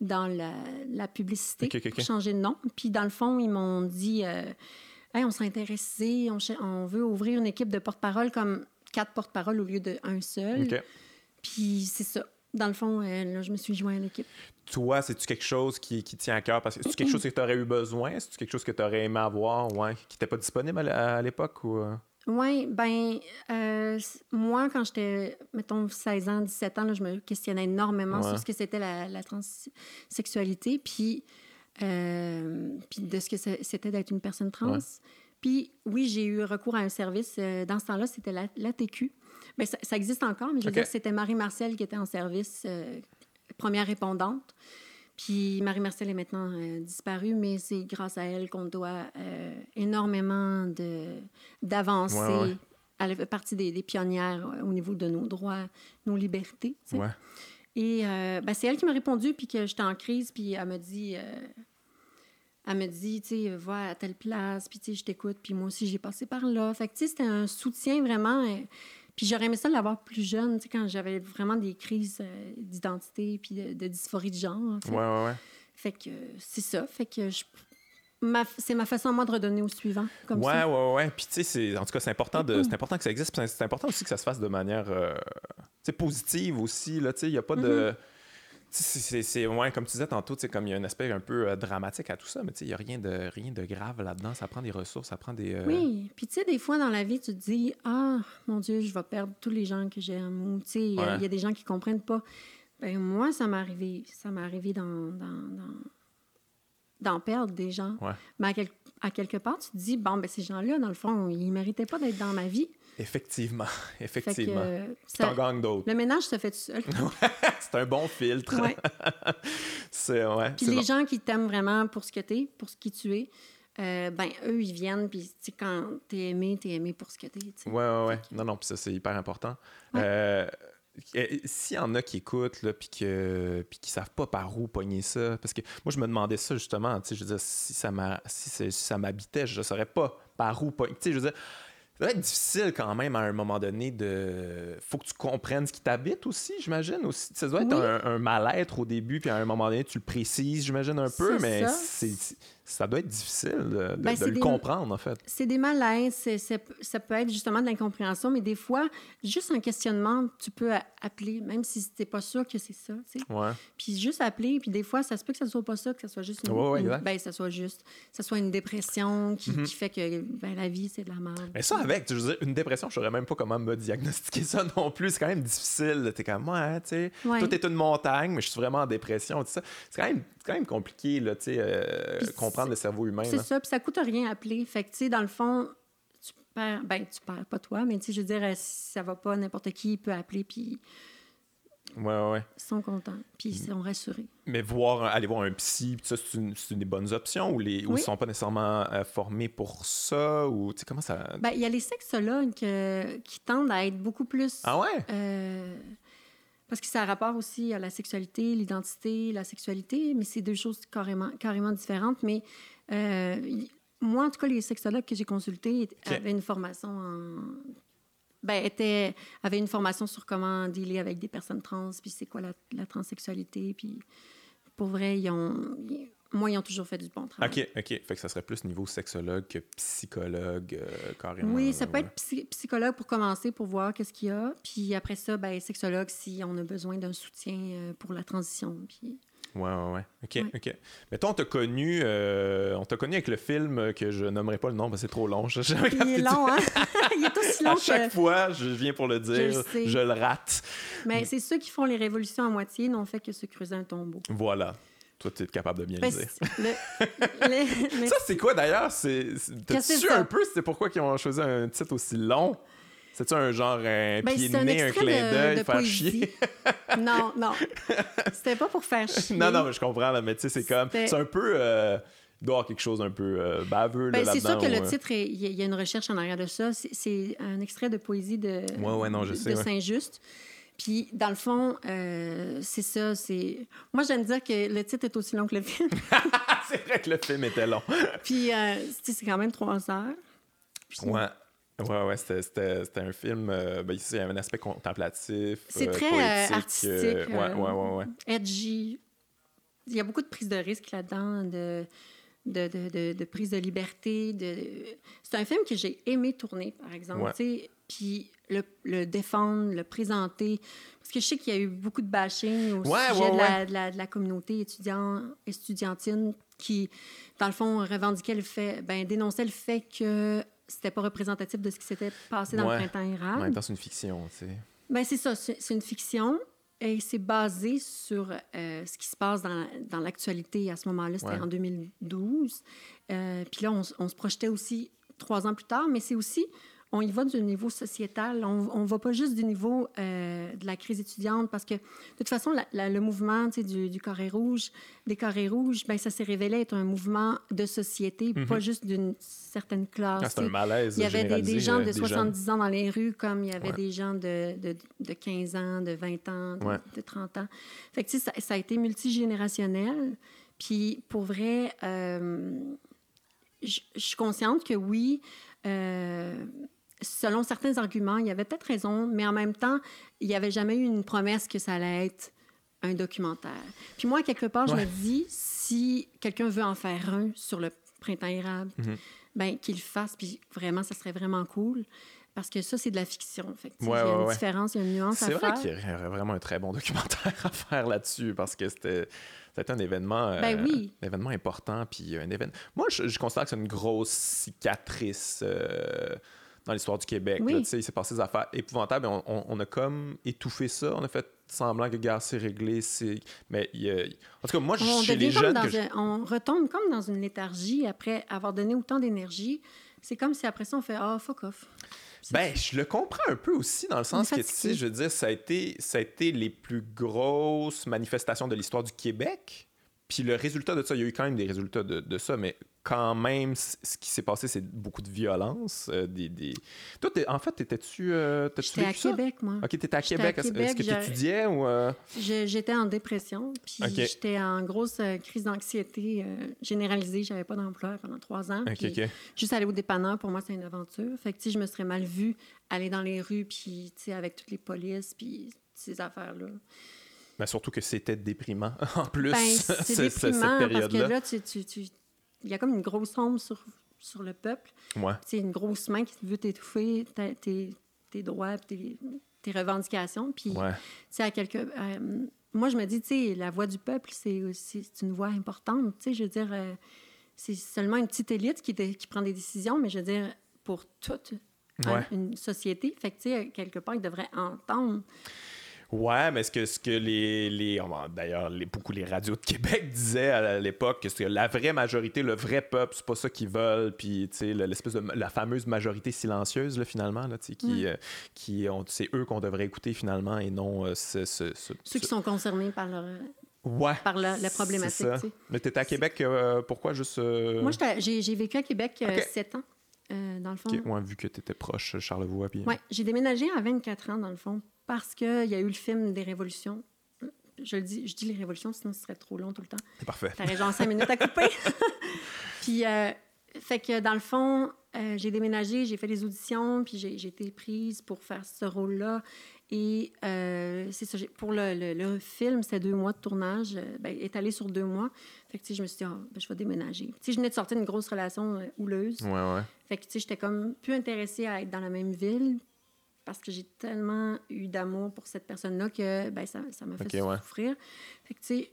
dans la, la publicité, pour changer de nom. Puis dans le fond, ils m'ont dit hey, on s'est intéressé, on, on, veut ouvrir une équipe de porte-parole comme quatre porte-parole au lieu d'un seul. Puis c'est ça dans le fond, là, je me suis joint à l'équipe toi, c'est-tu quelque chose qui, qui, tient à cœur? Parce que c'est quelque chose que tu aurais eu besoin? C'est-tu quelque chose que tu aurais aimé avoir, ouais, qui n'était pas disponible à, l'époque? Ou... Euh? Oui, ben euh, moi, quand j'étais, mettons, 16 ans, 17 ans, je me questionnais énormément sur ce que c'était la, la transsexualité, puis, euh, puis de ce que c'était d'être une personne trans. Puis oui, j'ai eu recours à un service. dans ce temps-là, c'était l'ATQ. Mais ben, ça, existe encore, mais je veux dire, c'était Marie-Marcel qui était en service première répondante. Puis Marie-Marcel est maintenant euh, disparue, mais c'est grâce à elle qu'on doit euh, énormément d'avancer. Elle fait partie des, pionnières euh, au niveau de nos droits, nos libertés. Et ben, c'est elle qui m'a répondu, puis que j'étais en crise, puis elle me dit, elle me dit, tu sais, va à telle place, puis tu sais, je t'écoute, puis moi aussi j'ai passé par là. Fait que tu sais, c'était un soutien vraiment puis j'aurais aimé ça l'avoir plus jeune, tu sais, quand j'avais vraiment des crises euh, d'identité puis de, dysphorie de genre. En fait. Ouais, ouais, ouais. Fait que c'est ça. Fait que je, c'est ma façon, moi, de redonner au suivant. Comme ouais, ça. ouais, ouais. Puis, tu sais, en tout cas, c'est important, de, c'est important que ça existe. C'est important aussi que ça se fasse de manière euh, positive aussi. Il n'y a pas de. Mm-hmm. C'est, ouais, comme tu disais tantôt, comme il y a un aspect un peu euh, dramatique à tout ça, mais il n'y a rien de, rien de grave là-dedans. Ça prend des ressources, ça prend des. Euh, oui, puis tu sais, des fois dans la vie, tu te dis Ah, mon Dieu, je vais perdre tous les gens que j'aime. Ou tu sais, il y, a des gens qui ne comprennent pas. Ben, moi, ça m'est arrivé. Ça m'est arrivé dans, d'en perdre des gens. Mais à, à, quelque part, tu te dis Bon, ben, ces gens-là, dans le fond, ils ne méritaient pas d'être dans ma vie. Effectivement, effectivement. Euh, tu en gagnes d'autres. Le ménage se fait tout seul. c'est un bon filtre. Ouais. c'est ouais, Puis les gens qui t'aiment vraiment pour ce que tu es, pour ce qui tu es, euh, ben eux, ils viennent, puis quand t'es aimé, t'es aimé pour ce que t'es. Ouais, ouais, ouais. Non, non, puis ça, c'est hyper important. Euh, s'il y en a qui écoutent, là, puis, que, puis qui savent pas par où pogner ça, parce que moi, je me demandais ça justement, tu sais, je veux dire, si ça m'habitait, si je ne saurais pas par où pogner. Tu sais, je veux dire, ça doit être difficile quand même à un moment donné de. Faut que tu comprennes ce qui t'habite aussi, j'imagine. Aussi. Ça doit être un, mal-être au début, puis à un moment donné, tu le précises, j'imagine un peu, mais c'est ça doit être difficile de, ben, le comprendre, en fait. C'est des malaises, ça peut être justement de l'incompréhension, mais des fois, juste un questionnement, tu peux appeler, même si tu n'es pas sûr que c'est ça. Tu sais. ouais. Puis juste appeler, puis des fois, ça se peut que ça ne soit pas ça, que ça soit juste une, ben, ça soit juste, ça soit une dépression qui, mm-hmm. qui fait que ben, la vie, c'est de la merde. Mais ça, avec, je veux dire, une dépression, je ne saurais même pas comment me diagnostiquer ça non plus. C'est quand même difficile. Tu es comme, ouais, tu sais, tout est une montagne, mais je suis vraiment en dépression. C'est quand même quand même compliqué, là, tu sais, euh, comprendre le cerveau humain. C'est ça, puis ça coûte rien à appeler. Fait que, tu sais, dans le fond, tu perds, ben, tu perds pas toi, mais tu sais, je veux dire, si ça va pas, n'importe qui peut appeler, puis. Ouais, ouais. Ils sont contents, puis ils sont rassurés. Mais voir, aller voir un psy, ça, c'est une, une, des bonnes options ou, les, ou ils sont pas nécessairement euh, formés pour ça? Ou, tu sais, comment ça... Ben, il y a les sexologues euh, qui tendent à être beaucoup plus... Ah ouais? Parce que ça a rapport aussi à la sexualité, l'identité, la sexualité, mais c'est deux choses carrément, carrément différentes. Mais euh, moi, en tout cas, les sexologues que j'ai consultés avaient une formation en ben, était, avait une formation sur comment dealer avec des personnes trans, puis c'est quoi la, la, transsexualité. Puis pour vrai, ils ont, moi, ils ont toujours fait du bon travail. OK, OK. Fait que ça serait plus niveau sexologue que psychologue, euh, carrément. Oui, ça peut être psychologue pour commencer, pour voir qu'est-ce qu'il y a. Puis après ça, ben, sexologue si on a besoin d'un soutien euh, pour la transition. Puis... Ouais, ouais, ouais. OK, OK. Mais toi, on t'a connu, euh, on t'a connu avec le film que je nommerai pas le nom, mais c'est trop long. Je, Il est long, hein? Il est aussi long À chaque fois, je viens pour le dire, je, le rate. Mais c'est ceux qui font les révolutions à moitié n'ont fait que se creuser un tombeau. Voilà. Toi, tu es capable de bien le dire. Ça, c'est quoi d'ailleurs? T'as-tu un peu c'est pourquoi ils ont choisi un titre aussi long? C'est-tu un genre un ben, pied de nez, un clin d'œil, faire chier? non, non. C'était pas pour faire chier. non, non, mais je comprends, mais tu sais, c'est comme. C'est un peu. Euh, il doit y avoir quelque chose un peu euh, baveux ben, là, C'est sûr que le euh, titre, il y, a une recherche en arrière de ça. C'est un extrait de poésie de, de Saint-Just. Puis, dans le fond, euh, c'est ça. C'est Moi, j'aime dire que le titre est aussi long que le film. c'est vrai que le film était long. Puis, c'est quand même trois heures. ouais. Ouais, ouais, c'était un film. Euh, ben, ici, il y avait un aspect contemplatif. C'est euh, très euh, artistique. ouais, ouais, ouais, ouais. Edgy. Il y a beaucoup de prise de risque là-dedans, de, de, de, de, prise de liberté. De... C'est un film que j'ai aimé tourner, par exemple. Puis le, le, défendre, le présenter. Parce que je sais qu'il y a eu beaucoup de bashing au sujet de la, de, la, de, la, communauté étudiant, estudiantine qui, dans le fond, revendiquait le fait, ben, dénonçait le fait que c'était pas représentatif de ce qui s'était passé dans le printemps érable. En même temps, c'est une fiction, tu sais. Ben, c'est ça, c'est une fiction et c'est basé sur euh, ce qui se passe dans, dans l'actualité à ce moment-là. C'était en 2012. Euh, puis là, on, on, se projetait aussi trois ans plus tard, mais c'est aussi on y va du niveau sociétal. On ne va pas juste du niveau euh, de la crise étudiante parce que, de toute façon, le mouvement du, du carré rouge, des carrés rouges, ben, ça s'est révélé être un mouvement de société, mhm. pas juste d'une certaine classe. Ah, c'est un malaise. Il y avait des, gens de 70 ans dans les rues, comme il y avait des gens de, de, de, 15 ans, de 20 ans, de, 30 ans. Fait que, ça, ça a été multigénérationnel. Puis, pour vrai, euh, je suis consciente que oui, euh, selon certains arguments, il y avait peut-être raison, mais en même temps, il n'y avait jamais eu une promesse que ça allait être un documentaire. Puis moi, quelque part, je me dis, si quelqu'un veut en faire un sur le printemps érable, mhm. ben qu'il le fasse, puis vraiment, ça serait vraiment cool. Parce que ça, c'est de la fiction. Fait il y a une différence, il y a une nuance à faire. C'est vrai qu'il y aurait vraiment un très bon documentaire à faire là-dessus, parce que c'était c'était un événement, ben oui. un événement important. Puis un événement. Moi, je, considère que c'est une grosse cicatrice. Euh, dans l'histoire du Québec. il s'est passé des affaires épouvantables. On, on, a comme étouffé ça. On a fait semblant que guerre s'est réglée. Mais en tout cas, moi, on chez les jeunes... On retombe comme dans une léthargie après avoir donné autant d'énergie. C'est comme si après ça, on fait « Ah, fuck off ». Ben, je le comprends un peu aussi, dans le sens que, tu sais, je veux dire, ça a, été, ça a été les plus grosses manifestations de l'histoire du Québec. Puis le résultat de ça, il y a eu quand même des résultats de, de ça, mais quand même, ce qui s'est passé, c'est beaucoup de violence. Euh, des, des... Toi, en fait, étais-tu. Euh, J'étais à Québec, moi. Ok, t'étais à Québec. Est-ce que tu étudiais ou. Euh? J'étais en dépression, puis j'étais en grosse crise d'anxiété généralisée. J'avais pas d'emploi pendant trois ans. Juste aller au dépanneur, pour moi, c'est une aventure. Fait que, je me serais mal vue aller dans les rues, puis, avec toutes les polices, puis ces affaires-là. Mais surtout que c'était déprimant, en plus, ben, c'est déprimant, Parce que là, tu, tu, tu il y a comme une grosse ombre sur, sur le peuple. Ouais. C'est une grosse main qui veut t'étouffer tes, tes, droits, tes, tes revendications. Puis, à quelque, euh, moi, je me dis, tu sais, la voix du peuple, c'est une voix importante. Tu sais, je veux dire, euh, c'est seulement une petite élite qui, qui prend des décisions, mais je veux dire, pour toute une société, fait que, quelque part, ils devraient entendre Ouais, mais ce que, ce que les. les D'ailleurs, les, beaucoup les radios de Québec disaient à l'époque, que la vraie majorité, le vrai peuple, c'est pas ça qu'ils veulent. Puis, tu sais, l'espèce de. La fameuse majorité silencieuse, là, finalement, là, qui, mm. euh, qui ont, c'est eux qu'on devrait écouter, finalement, et non euh, ce, ce, ceux qui sont concernés par leur. Ouais, par la, la problématique. Mais tu étais à Québec, euh, pourquoi juste. Moi, j'ai vécu à Québec sept ans. Dans le fond. Okay. vu que tu étais proche Charlevoix. Puis... Oui, j'ai déménagé à 24 ans, dans le fond, parce qu'il y a eu le film des Révolutions. Je le dis, je dis les Révolutions, sinon ce serait trop long tout le temps. C'est parfait. T'aurais genre cinq minutes à couper. Puis, euh, fait que dans le fond, euh, j'ai déménagé, j'ai fait des auditions, puis j'ai été prise pour faire ce rôle-là. Et euh, c'est ça, pour le, le, film, c'est deux mois de tournage, euh, ben, étalé sur deux mois. Fait que, je me suis dit, ah, ben, je vais déménager. Tu sais, je venais de sortir d'une grosse relation houleuse. Ouais, ouais. Fait que, j'étais comme plus intéressée à être dans la même ville parce que j'ai tellement eu d'amour pour cette personne-là que ben, ça, ça m'a fait souffrir. Fait que, tu sais,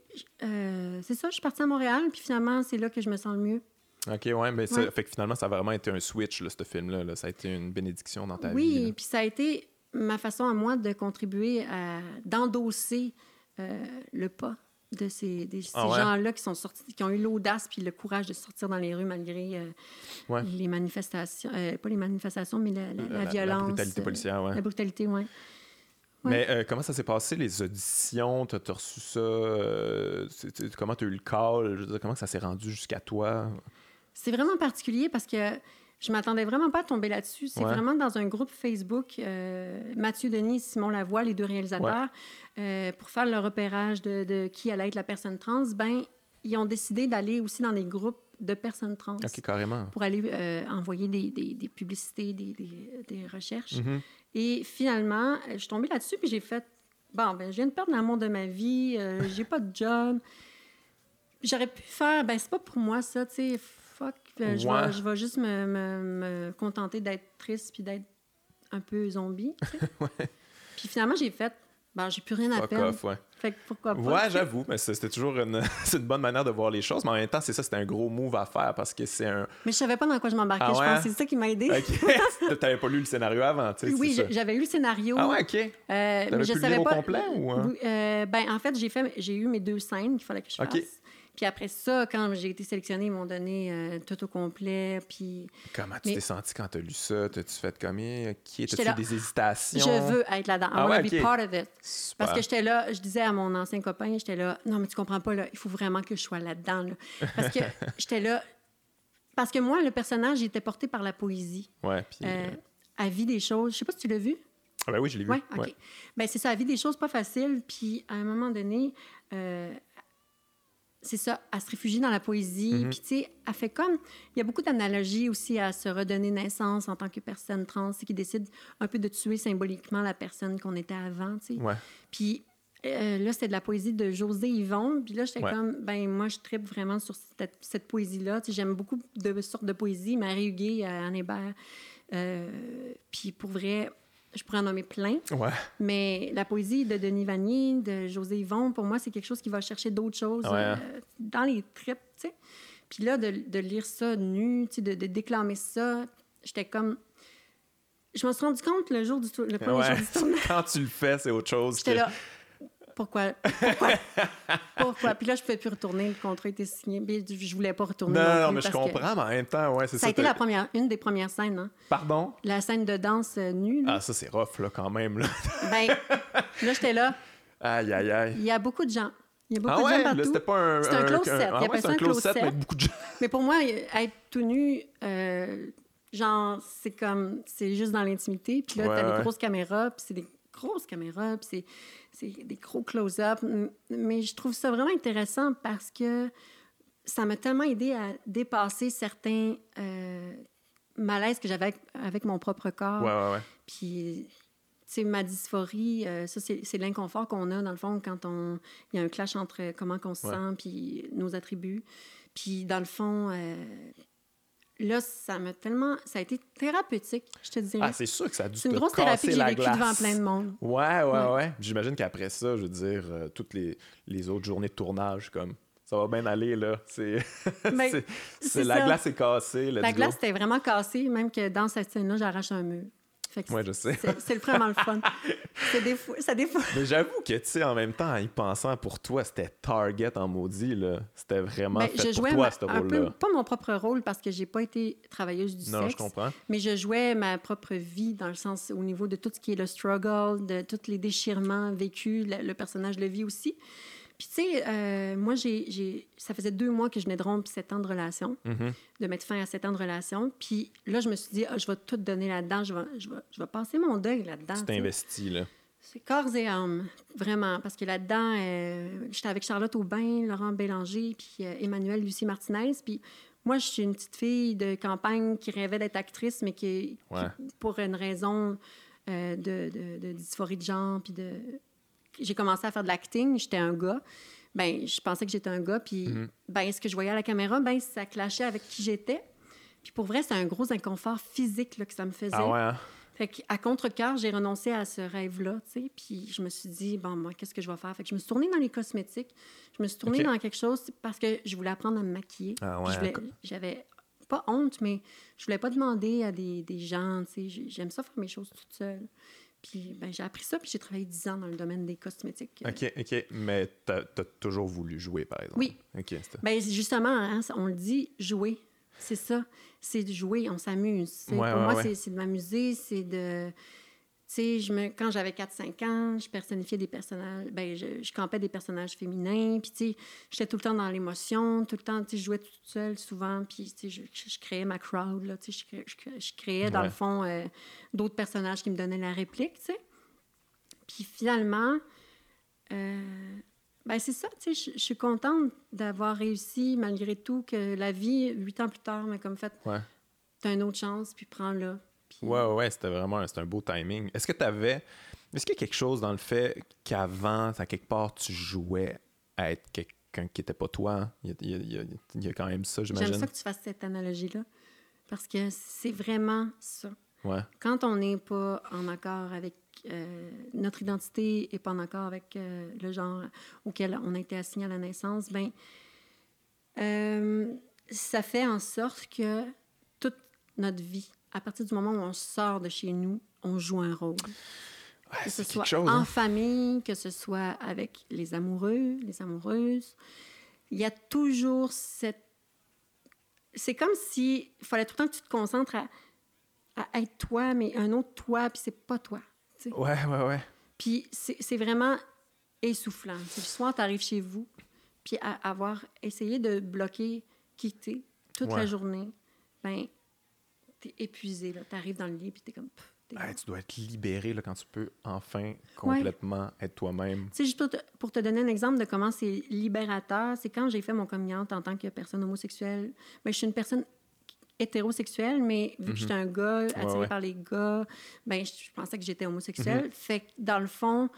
c'est ça, je suis partie à Montréal, puis finalement, c'est là que je me sens le mieux. OK, ouais, mais ça, fait que finalement, ça a vraiment été un switch, là, ce film-là. Ça a été une bénédiction dans ta vie. Oui, puis ça a été ma façon à moi de contribuer à d'endosser euh, le pas de ces, ah gens-là qui sont sortis, qui ont eu l'audace puis le courage de sortir dans les rues malgré euh, les manifestations, euh, pas les manifestations, mais la, violence. La brutalité policière, oui. La brutalité, oui. Mais comment ça s'est passé, les auditions? Tu as, reçu ça? comment tu as eu le call? Je veux dire, comment ça s'est rendu jusqu'à toi? C'est vraiment particulier parce que je m'attendais vraiment pas à tomber là-dessus. C'est vraiment dans un groupe Facebook, euh, Mathieu Denis et Simon Lavoie, les deux réalisateurs, euh, pour faire le repérage de, qui allait être la personne trans, ben ils ont décidé d'aller aussi dans des groupes de personnes trans. Carrément. Pour aller euh, envoyer des, des, publicités, des, des recherches. Mm-hmm. Et finalement, je suis tombée là-dessus, puis j'ai fait Bon, ben, je viens de perdre l'amour de ma vie, j'ai pas de job. J'aurais pu faire, ben, c'est pas pour moi ça, tu sais je, vais, juste me, contenter d'être triste puis d'être un peu zombie. Puis finalement, j'ai fait, ben, j'ai plus rien à perdre. Fait que pourquoi pas? Ouais, j'avoue, mais c'était toujours une, une bonne manière de voir les choses. Mais en même temps, c'est ça, c'était un gros move à faire parce que c'est un. Mais je savais pas dans quoi je m'embarquais. Ah je pense que c'est ça qui m'a aidé. Tu T'avais pas lu le scénario avant, tu sais. Oui, j'avais lu le scénario. Ah ouais, OK. Euh, mais je savais pas. complet ou. Hein? Euh, ben, en fait, j'ai fait, j'ai eu mes deux scènes qu'il fallait que je fasse. Puis après ça, quand j'ai été sélectionnée, ils m'ont donné euh, tout au complet. Puis... Comment tu t'es sentie quand tu as lu ça? T'as-tu fait comme qui était des hésitations? Je veux être là-dedans. I ah want to be part of it. Parce que j'étais là, je disais à mon ancien copain, j'étais là, non, mais tu comprends pas, là, il faut vraiment que je sois là-dedans. Parce que j'étais là. Parce que moi, le personnage, était porté par la poésie. Ouais, puis. Euh, euh, à vie des choses. Je sais pas si tu l'as vu. Ah ben oui, je l'ai vu. Ouais, OK. Ben, c'est ça, à vie des choses pas faciles. Puis à un moment donné, c'est ça, à se réfugier dans la poésie. Mhm. Puis, tu sais, elle fait comme. Il y a beaucoup d'analogies aussi à se redonner naissance en tant que personne trans, qui décide un peu de tuer symboliquement la personne qu'on était avant, tu sais. Ouais. Puis, euh, là, c'était de la poésie de José Yvon. Puis là, j'étais comme, ben moi, je tripe vraiment sur cette, cette poésie-là. Tu sais, j'aime beaucoup de sortes de poésie, Marie Huguet, Anne Hébert. Euh, puis pour vrai, je pourrais en nommer plein. Mais la poésie de Denis Vanier, de José Yvon, pour moi, c'est quelque chose qui va chercher d'autres choses euh, dans les tripes, tu sais. Puis là, de, lire ça nu, tu sais, de, déclamer ça, j'étais comme... Je me suis rendu compte le jour du le premier jour du tournage. Quand tu le fais, c'est autre chose. J'étais là, pourquoi? Pourquoi? Pourquoi? Puis là, je ne pouvais plus retourner. Le contrat était signé. Mais je voulais pas retourner. Non, non, mais je comprends, mais en même temps, ouais, c'est ça. Ça a été la première, une des premières scènes. Hein? Pardon? La scène de danse euh, nue. Ah, ça, c'est rough, là, quand même. Là. ben, là, j'étais là. Aïe, aïe, aïe. Il y a beaucoup de gens. Il y a beaucoup ah de ouais? gens partout. C'était pas un... C'est un, close set. Ah, ouais, c'est un close set, mais beaucoup de gens. mais pour moi, être tout nu... Euh, genre, c'est comme... C'est juste dans l'intimité. Puis là, tu t'as des grosses caméras, puis c'est des grosses caméras, puis c'est des gros close-up. Mais je trouve ça vraiment intéressant parce que ça m'a tellement aidé à dépasser certains euh, malaises que j'avais avec, mon propre corps. Ouais, ouais, ouais. Puis, tu sais, ma dysphorie, euh, ça, c'est l'inconfort qu'on a, dans le fond, quand on il y a un clash entre comment on se sent puis nos attributs. Puis, dans le fond, euh, Là, ça m'a tellement. Ça a été thérapeutique, je te dirais. Ah, c'est sûr que ça a dû C'est une grosse thérapie que j'ai vécue devant plein de monde. Ouais, ouais, ouais. J'imagine qu'après ça, je veux dire, euh, toutes les, les autres journées de tournage, comme ça va bien aller, là. C'est, ben, c'est, la glace est cassée. La glace était vraiment cassée, même que dans cette scène-là, j'arrache un mur. Oui, je sais. C'est vraiment le fun. des ça des Mais j'avoue que, tu sais, en même temps, en y pensant, pour toi, c'était Target en maudit, là. C'était vraiment ben, fait pour toi, ce rôle-là. Pas mon propre rôle, parce que j'ai pas été travailleuse du sexe. Non, je comprends. Mais je jouais ma propre vie, dans le sens, au niveau de tout ce qui est le struggle, de tous les déchirements vécus, le personnage le vit aussi. Puis, tu sais, euh, moi, j'ai, ça faisait deux mois que je venais de rompre sept ans de relation, mm-hmm. de mettre fin à sept ans de relation. Puis là, je me suis dit, ah, je vais tout donner là-dedans, je vais, je, vais, je vais passer mon deuil là-dedans. Tu t'investis, là. C'est corps et âme, vraiment. Parce que là-dedans, euh, j'étais avec Charlotte Aubin, Laurent Bélanger, puis euh, Emmanuel Lucie Martinez. Puis moi, je suis une petite fille de campagne qui rêvait d'être actrice, mais qui, pour une raison euh, de, de, dysphorie de genre, puis de... J'ai commencé à faire de l'acting, j'étais un gars. Ben, je pensais que j'étais un gars, puis mm-hmm. ben, ce que je voyais à la caméra, ben, ça clashait avec qui j'étais. Puis pour vrai, c'est un gros inconfort physique là, que ça me faisait. Ah ouais, hein? Fait qu'à contre-cœur, j'ai renoncé à ce rêve-là, tu sais. Puis je me suis dit, bon, moi, qu'est-ce que je vais faire? Fait que je me suis tournée dans les cosmétiques. Je me suis tournée dans quelque chose parce que je voulais apprendre à me maquiller. Ah ouais, J'avais pas honte, mais je voulais pas demander à des, des gens, tu sais. J'aime ça faire mes choses toute seule. Puis ben, j'ai appris ça, puis j'ai travaillé 10 ans dans le domaine des cosmétiques. OK, OK. Mais tu as, toujours voulu jouer, par exemple. Oui. OK. Ben, justement, hein, on le dit, jouer. C'est ça. C'est de jouer, on s'amuse. pour moi, c'est de m'amuser, c'est de. Je me... quand j'avais 4-5 ans, je personnifiais des personnages. Ben, je, je campais des personnages féminins. Puis, j'étais tout le temps dans l'émotion, tout le temps, je jouais toute seule souvent. Puis, sais, je, créais ma crowd, là. Tu sais, je, créais, dans le fond, euh, d'autres personnages qui me donnaient la réplique, tu sais. Puis, finalement, euh, ben c'est ça, tu sais, je suis contente d'avoir réussi malgré tout que la vie, huit ans plus tard, m'a comme fait, ouais. t'as une autre chance, puis prends-la. Ouais, ouais, c'était vraiment un beau timing. Est-ce que tu avais, est-ce qu'il y a quelque chose dans le fait qu'avant, à quelque part, tu jouais à être quelqu'un qui n'était pas toi? Il y, a, il, y a, il y, a, quand même ça, j'imagine. J'aime ça que tu fasses cette analogie-là, parce que c'est vraiment ça. Ouais. Quand on n'est pas en accord avec euh, notre identité n'est pas en accord avec euh, le genre auquel on a été assigné à la naissance, ben, euh, ça fait en sorte que toute notre vie, à partir du moment où on sort de chez nous, on joue un rôle. que ce soit chose, en hein? famille, que ce soit avec les amoureux, les amoureuses, il y a toujours cette... C'est comme si il fallait tout le temps que tu te concentres à, à être toi, mais un autre toi, puis c'est pas toi. Ouais, ouais, ouais. Puis c'est vraiment essoufflant. Soit tu arrives chez vous, puis à avoir essayé de bloquer, quitter toute la journée, ben t'es épuisé. Tu arrives dans le lit, puis t'es comme... tu dois être libéré là, quand tu peux enfin complètement être toi-même. Juste pour te, pour te, donner un exemple de comment c'est libérateur, c'est quand j'ai fait mon communion en tant que personne homosexuelle. Ben, je suis une personne hétérosexuelle, mais vu que j'étais un gars attiré par les gars, ben je, pensais que j'étais homosexuelle. Mhm. Fait que dans le fond,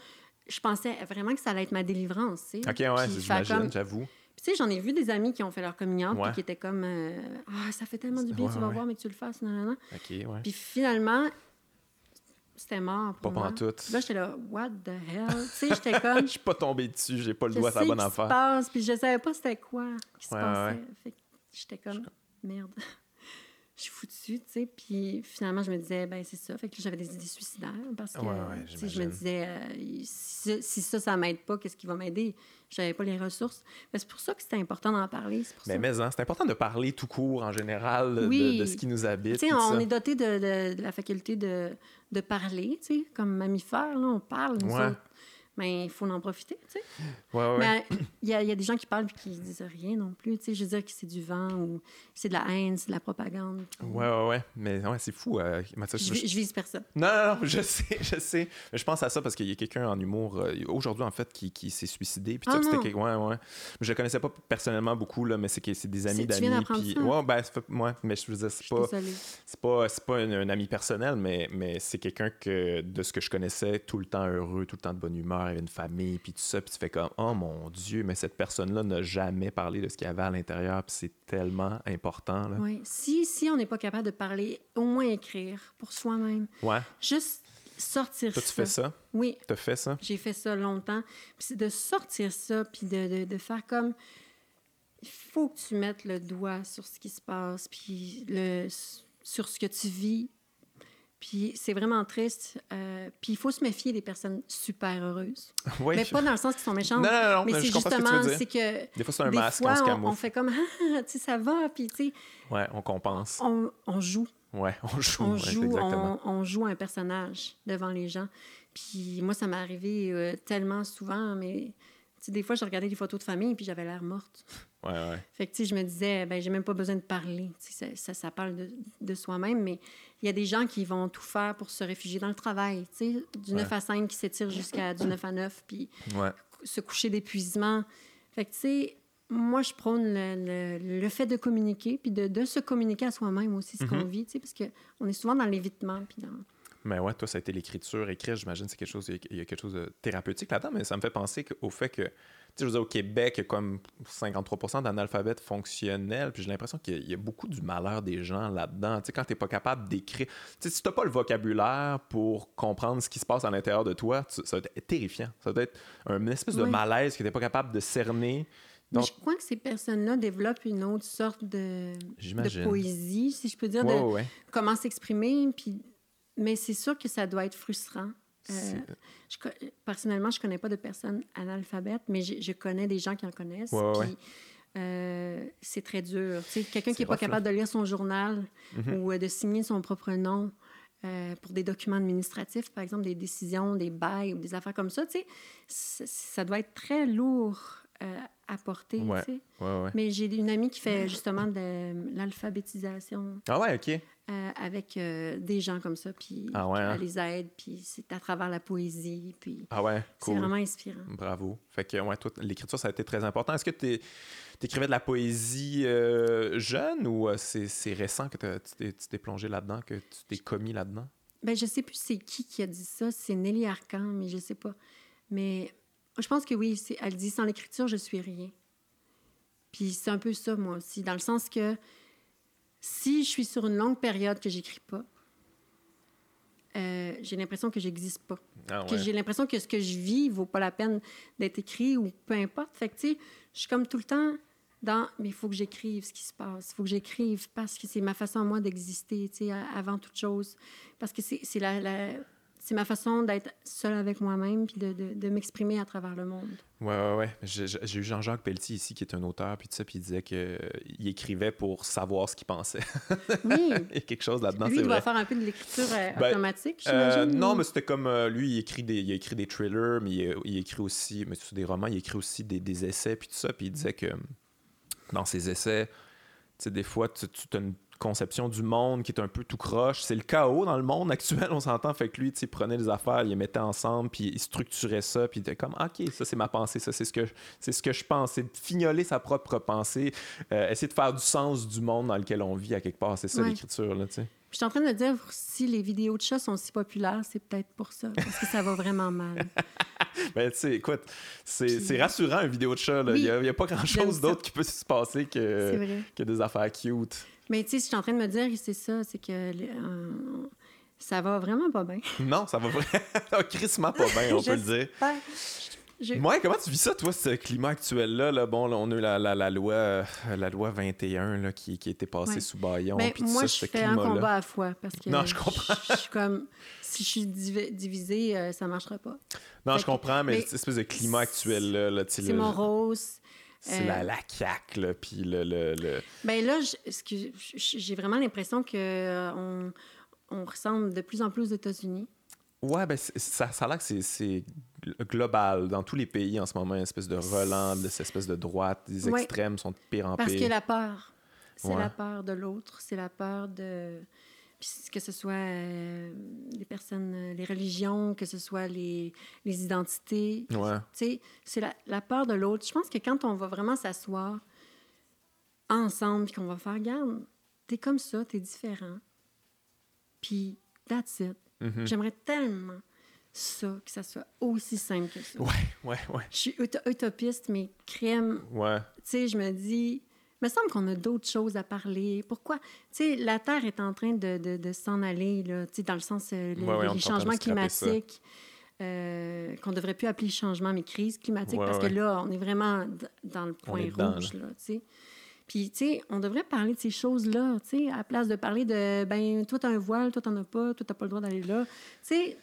je pensais vraiment que ça allait être ma délivrance. Tu sais. OK, ouais, j'imagine, j'avoue. Tu sais, j'en ai vu des amis qui ont fait leur communion puis qui étaient comme euh, Ah, ça fait tellement du bien, tu vas voir, mais que tu le fasses. Non, non, non. OK, ouais. Puis finalement, c'était mort pour pas moi. tout. Là, j'étais là, what the hell? tu sais, j'étais comme. Je suis pas tombé dessus, j'ai pas le doigt à la bonne affaire. Passe, puis je savais pas c'était quoi qui se passait. Fait j'étais comme, merde je suis foutue, tu sais. Puis finalement, je me disais, ben c'est ça. Fait que j'avais des idées suicidaires parce que je me disais, euh, si, ça, ça m'aide pas, qu'est-ce qui va m'aider? J'avais pas les ressources. Mais c'est pour ça que c'était important d'en parler. mais, mais hein, c'est important de parler tout court en général de, ce qui nous habite. Tu sais, on est doté de, la faculté de, de parler, tu sais, comme mammifère, là, on parle, nous autres mais il faut en profiter, tu sais. Ouais, Mais il y, y, a des gens qui parlent et qui disent rien non plus, tu sais. Je veux dire que c'est du vent ou c'est de la haine, c'est de la propagande. Ouais, ouais, ouais. Mais ouais, c'est fou. Euh, je, je, vise personne. Non, non, non, je sais, je sais. Mais je pense à ça parce qu'il y a quelqu'un en humour, euh, aujourd'hui, en fait, qui, qui s'est suicidé. Puis ah, c'était ouais, ouais. Je le connaissais pas personnellement beaucoup, là, mais c'est des amis d'amis. Puis... Ouais, ben, ouais, mais je veux dire, c'est pas, c'est pas, pas un, un, ami personnel, mais, mais c'est quelqu'un que, de ce que je connaissais, tout le temps heureux, tout le temps de bonne humeur une famille, puis tout ça, puis tu fais comme, oh mon Dieu, mais cette personne-là n'a jamais parlé de ce qu'il y avait à l'intérieur, puis c'est tellement important. Là. Oui. Si, si on n'est pas capable de parler, au moins écrire pour soi-même. Ouais. Juste sortir Toi, ça. tu fais ça? Oui. Tu as fait ça? J'ai fait ça longtemps. Puis c'est de sortir ça, puis de, de, de faire comme il faut que tu mettes le doigt sur ce qui se passe, puis le, sur ce que tu vis, puis c'est vraiment triste. Euh, puis il faut se méfier des personnes super heureuses. Oui, mais pas dans le sens qu'ils sont méchantes. Non, non, non, mais, c'est justement, c'est que. Des fois, c'est un masque, on se. On, fait comme, ah, tu sais, ça va, puis tu sais. Ouais, on compense. On, on, joue. Ouais, on joue. On joue, on, joue un personnage devant les gens. Puis moi, ça m'est arrivé euh, tellement souvent, mais des fois, je regardais des photos de famille puis j'avais l'air morte. Ouais, ouais. Fait que, je me disais, ben, j'ai même pas besoin de parler. Ça, ça, ça, parle de, de soi-même, mais il y a des gens qui vont tout faire pour se réfugier dans le travail, tu sais, du 9 à 5 qui s'étire jusqu'à du 9 à 9, puis se coucher d'épuisement. Fait que, tu sais, moi, je prône le, fait de communiquer, puis de, se communiquer à soi-même aussi, ce qu'on mhm. vit, parce qu'on est souvent dans l'évitement, puis dans... Mais ouais, toi, ça a été l'écriture, écrire, j'imagine, c'est quelque chose, il y a quelque chose de thérapeutique là-dedans, mais ça me fait penser au fait que, je veux dire, au Québec, il y a comme 53 d'analphabètes fonctionnels, puis j'ai l'impression qu'il y, a beaucoup du malheur des gens là-dedans. Tu sais, quand t'es pas capable d'écrire, tu sais, si t'as pas le vocabulaire pour comprendre ce qui se passe à l'intérieur de toi, ça va être terrifiant. Ça va être une espèce de malaise que t'es pas capable de cerner. Donc, je crois que ces personnes-là développent une autre sorte de, de poésie, si je peux dire, de comment s'exprimer. Puis... Mais c'est sûr que ça doit être frustrant. Euh, personnellement, je ne connais pas de personnes analphabètes, mais je, connais des gens qui en connaissent. puis, euh, c'est très dur. Quelqu'un qui n'est pas capable de lire son journal mm-hmm. ou euh, de signer son propre nom pour des documents administratifs, par exemple des décisions, des bails ou des affaires comme ça, ça doit être très lourd. Ouais, ouais, Mais j'ai une amie qui fait justement de l'alphabétisation. Ah ouais, OK. Euh, avec euh, des gens comme ça, puis ah ouais, hein? elle les aide, puis c'est à travers la poésie, puis ah ouais, cool. c'est vraiment inspirant. Bravo. Fait que ouais, l'écriture, ça a été très important. Est-ce que tu écrivais de la poésie jeune ou c'est récent que tu t'es plongé là-dedans, que tu t'es commis là-dedans? Ben, je sais plus c'est qui qui a dit ça. C'est Nelly Arcan, mais je sais pas. Mais je pense que oui, elle dit sans l'écriture, je suis rien. Puis c'est un peu ça, moi aussi, dans le sens que si je suis sur une longue période que j'écris pas, euh, j'ai l'impression que j'existe pas. Ah que j'ai l'impression que ce que je vis vaut pas la peine d'être écrit ou peu importe. Fait que, tu sais, je suis comme tout le temps dans mais il faut que j'écrive ce qui se passe. Il faut que j'écrive parce que c'est ma façon, moi, d'exister, tu sais, avant toute chose. Parce que c'est la, la c'est ma façon d'être seule avec moi-même puis de, de, de m'exprimer à travers le monde. Ouais, ouais, ouais. J'ai eu Jean-Jacques Pelletier ici, qui est un auteur, puis tout ça, puis il disait qu'il écrivait pour savoir ce qu'il pensait. Oui. il y a quelque chose là-dedans, Lui, il doit faire un peu de l'écriture euh, ben, automatique, euh, non, mais c'était comme... Euh, lui, il écrit, des, il écrit des thrillers, mais il, écrit aussi... Mais des romans, il écrit aussi des, des essais, puis tout ça, puis il disait que dans ses essais, tu sais, des fois, tu, tu as une conception du monde qui est un peu tout croche. C'est le chaos dans le monde actuel, on s'entend. Fait que lui, il prenait les affaires, il les mettait ensemble, puis il structurait ça, puis il était comme, OK, ça c'est ma pensée, ça c'est ce que c'est ce que je pense. C'est de fignoler sa propre pensée, euh, essayer de faire du sens du monde dans lequel on vit à quelque part. C'est ça l'écriture, là, tu sais. Je suis en train de dire, si les vidéos de chats sont si populaires, c'est peut-être pour ça, parce que ça va vraiment mal. Mais tu sais, écoute, c'est rassurant, une vidéo de chat. Il n'y a, pas grand-chose d'autre qui peut se passer que, que des affaires cute. Mais tu sais, ce je suis en train de me dire, c'est ça, c'est que euh, ça va vraiment pas bien. Non, ça va vraiment crissement pas bien, on peut le dire. Moi, comment tu vis ça, toi, ce climat actuel-là? Là? Bon, on a eu la, la, loi, euh, la loi 21 là, qui, qui était passée sous baillon. Ben, moi, je fais un combat à la fois. Parce que non, je comprends. Je, suis comme, si je suis divisée, euh, ça marchera pas. Non, je comprends, mais, cette espèce de climat actuel-là. Là, c'est mon rose. C'est la, euh, la caque, là, puis le, le, Ben là, j'ai vraiment l'impression qu'on euh, on ressemble de plus en plus aux États-Unis. Ouais, ben ça, ça a l'air que c'est global. Dans tous les pays, en ce moment, une espèce de relan, de cette espèce de droite. Les extrêmes sont de pire en pire. Parce que la peur. C'est la peur de l'autre, c'est la peur de que ce soit euh, les personnes, euh, les religions, que ce soit les, les identités. Ouais. C'est la, la, peur de l'autre. Je pense que quand on va vraiment s'asseoir ensemble, puis qu'on va faire, garde, t'es comme ça, t'es différent. Puis, that's it. Mm-hmm. J'aimerais tellement ça, que ça soit aussi simple que ça. Ouais, ouais, ouais. Je suis utopiste, mais crème. Ouais. Tu sais, je me dis, me semble qu'on a d'autres choses à parler. Pourquoi? Tu sais, la Terre est en train de, de, de s'en aller, là, tu sais, dans le sens euh, les, changements climatiques, euh, qu'on devrait plus appeler changement, mais crise climatique, parce que là, on est vraiment dans le point rouge, là, tu sais. Puis, tu sais, on devrait parler de ces choses-là, tu sais, à la place de parler de, ben, toi, t'as un voile, toi, t'en as pas, toi, t'as pas le droit d'aller là. Tu sais,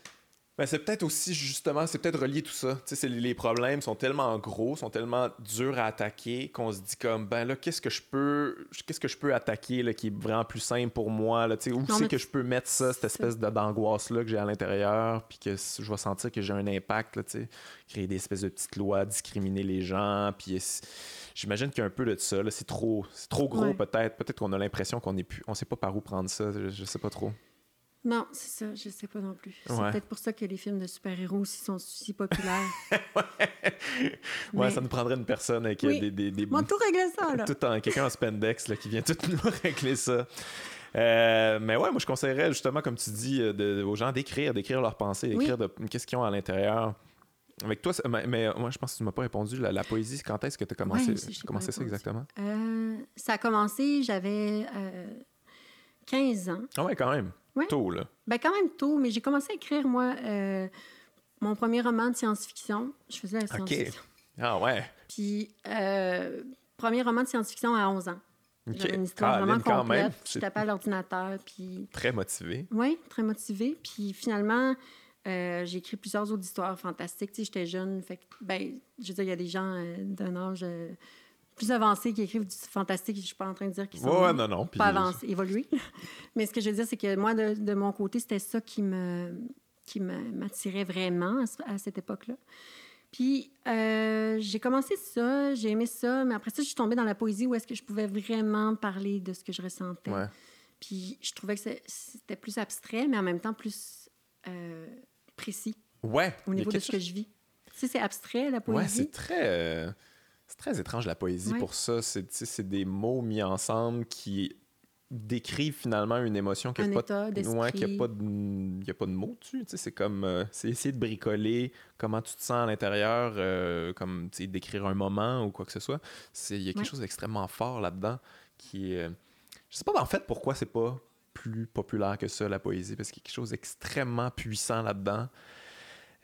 ben, c'est peut-être aussi, justement, c'est peut-être relié tout ça. Les problèmes sont tellement gros, sont tellement durs à attaquer qu'on se dit comme, ben là, qu'est-ce que je peux qu'est-ce que je peux attaquer là, qui est vraiment plus simple pour moi? Là, où c'est que je peux mettre ça, cette espèce d'angoisse-là que j'ai à l'intérieur, puis que je vais sentir que j'ai un impact, là, créer des espèces de petites lois, discriminer les gens, puis j'imagine qu'il y a un peu de ça. C'est trop, trop gros peut-être. Peut-être qu'on a l'impression qu'on est plus, on sait pas par où prendre ça. Je, je sais pas trop. Non, c'est ça, je sais pas non plus. C'est peut-être pour ça que les films de super-héros aussi sont si populaires. ouais. ça nous prendrait une personne avec des, des, des... tout régler ça, là. Tout en, quelqu'un en spandex là, qui vient tout nous régler ça. Euh, mais ouais, moi, je conseillerais justement, comme tu dis, euh, de, aux gens d'écrire, d'écrire leurs pensées, d'écrire une question à l'intérieur. Avec toi, mais, moi, je pense que tu ne m'as pas répondu. La, poésie, quand est-ce que tu as commencé, commencé ça exactement? Euh, ça a commencé, j'avais 15 ans. Ah ouais, quand même. Tôt, là. Ben, quand même tôt, mais j'ai commencé à écrire, moi, mon premier roman de science-fiction. Je faisais la science-fiction. Ah ouais. Puis, premier roman de science-fiction à 11 ans. Une histoire vraiment complète. Je tapais à l'ordinateur. Puis... Très motivé. Oui, très motivé. Puis finalement, euh, j'ai écrit plusieurs autres histoires fantastiques. Tu sais, j'étais jeune. Fait que, ben, je veux dire, il y a des gens euh, d'un âge euh, plus avancé qui écrivent du fantastique. Je suis pas en train de dire qu'ils sont ouais, non, non. pas avancés, évolués. Mais ce que je veux dire, c'est que moi, de, de mon côté, c'était ça qui me qui m'attirait vraiment à cette époque-là. Puis euh, j'ai commencé ça, j'ai aimé ça, mais après ça, je suis tombée dans la poésie où est-ce que je pouvais vraiment parler de ce que je ressentais. Puis je trouvais que c'était plus abstrait, mais en même temps plus euh, précis. Ouais. Au niveau de ce que je vis. Tu sais, c'est abstrait, la poésie. Ouais, c'est très. Euh, c'est très étrange, la poésie, pour ça. C'est des mots mis ensemble qui décrivent finalement une émotion qui n'a pas, de, qui a pas, de, a pas de mots dessus. C'est comme euh, c'est essayer de bricoler comment tu te sens à l'intérieur, euh, comme décrire un moment ou quoi que ce soit. Il y a quelque chose d'extrêmement fort là-dedans qui est. Euh, je sais pas en fait pourquoi c'est pas plus populaire que ça, la poésie, parce qu'il y a quelque chose d'extrêmement puissant là-dedans.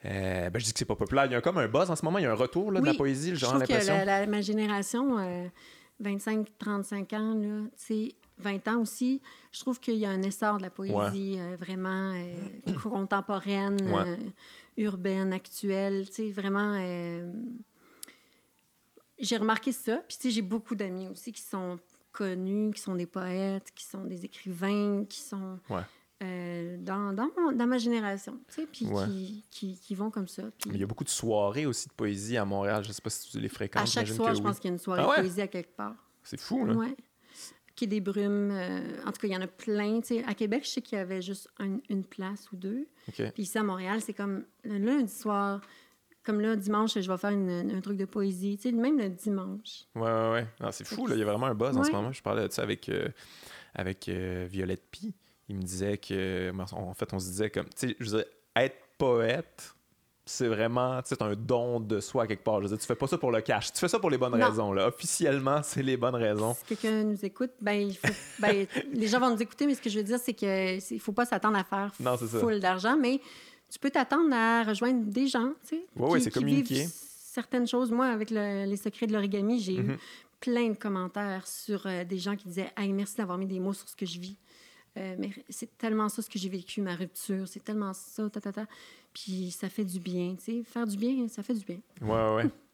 Ben, je dis que c'est pas populaire. Il y a comme un buzz en ce moment, il y a un retour là, de la poésie, genre l'impression. Que ma génération, 25-35 ans, là, tu sais 20 ans aussi, je trouve qu'il y a un essor de la poésie euh, vraiment euh, contemporaine, euh, urbaine, actuelle. Vraiment. j'ai remarqué ça. Puis, j'ai beaucoup d'amis aussi qui sont connus, qui sont des poètes, qui sont des écrivains, qui sont. Dans, dans, ma génération, tu sais, puis qui, qui, qui, vont comme ça. Mais il y a beaucoup de soirées aussi de poésie à Montréal. Je ne sais pas si tu les fréquentes. À chaque soir, je pense qu'il y a une soirée ah de poésie à quelque part. C'est fou, là. Ouais qui des brumes. Euh, en tout cas, il y en a plein. à Québec, je sais qu'il y avait juste une place ou deux. Puis ici, à Montréal, c'est comme le lundi soir. Comme là, dimanche, je vais faire un truc de poésie. même le dimanche. Ouais, ouais, ouais. c'est fou, là. Il y a vraiment un buzz en ce moment. Je parlais de ça avec, euh, avec euh, Violette Pi. Il me disait que. En fait, on se disait comme. Tu sais, je veux être poète, c'est vraiment un don de soi quelque part. Je veux dire, tu fais pas ça pour le cash. Tu fais ça pour les bonnes raisons. Là. Officiellement, c'est les bonnes raisons. Si quelqu'un nous écoute, ben, ben, les gens vont nous écouter, mais ce que je veux dire, c'est qu'il ne faut pas s'attendre à faire full d'argent, mais tu peux t'attendre à rejoindre des gens, tu sais, oui, c'est communiquer. certaines choses. Moi, avec les secrets de l'origami, j'ai eu mm-hmm. plein de commentaires sur euh, des gens qui disaient hey, merci d'avoir mis des mots sur ce que je vis. Euh, mais c'est tellement ça ce que j'ai vécu, ma rupture, c'est tellement ça, ta, ta, ta. Puis ça fait du bien, tu sais. Faire du bien, ça fait du bien. Ouais, ouais.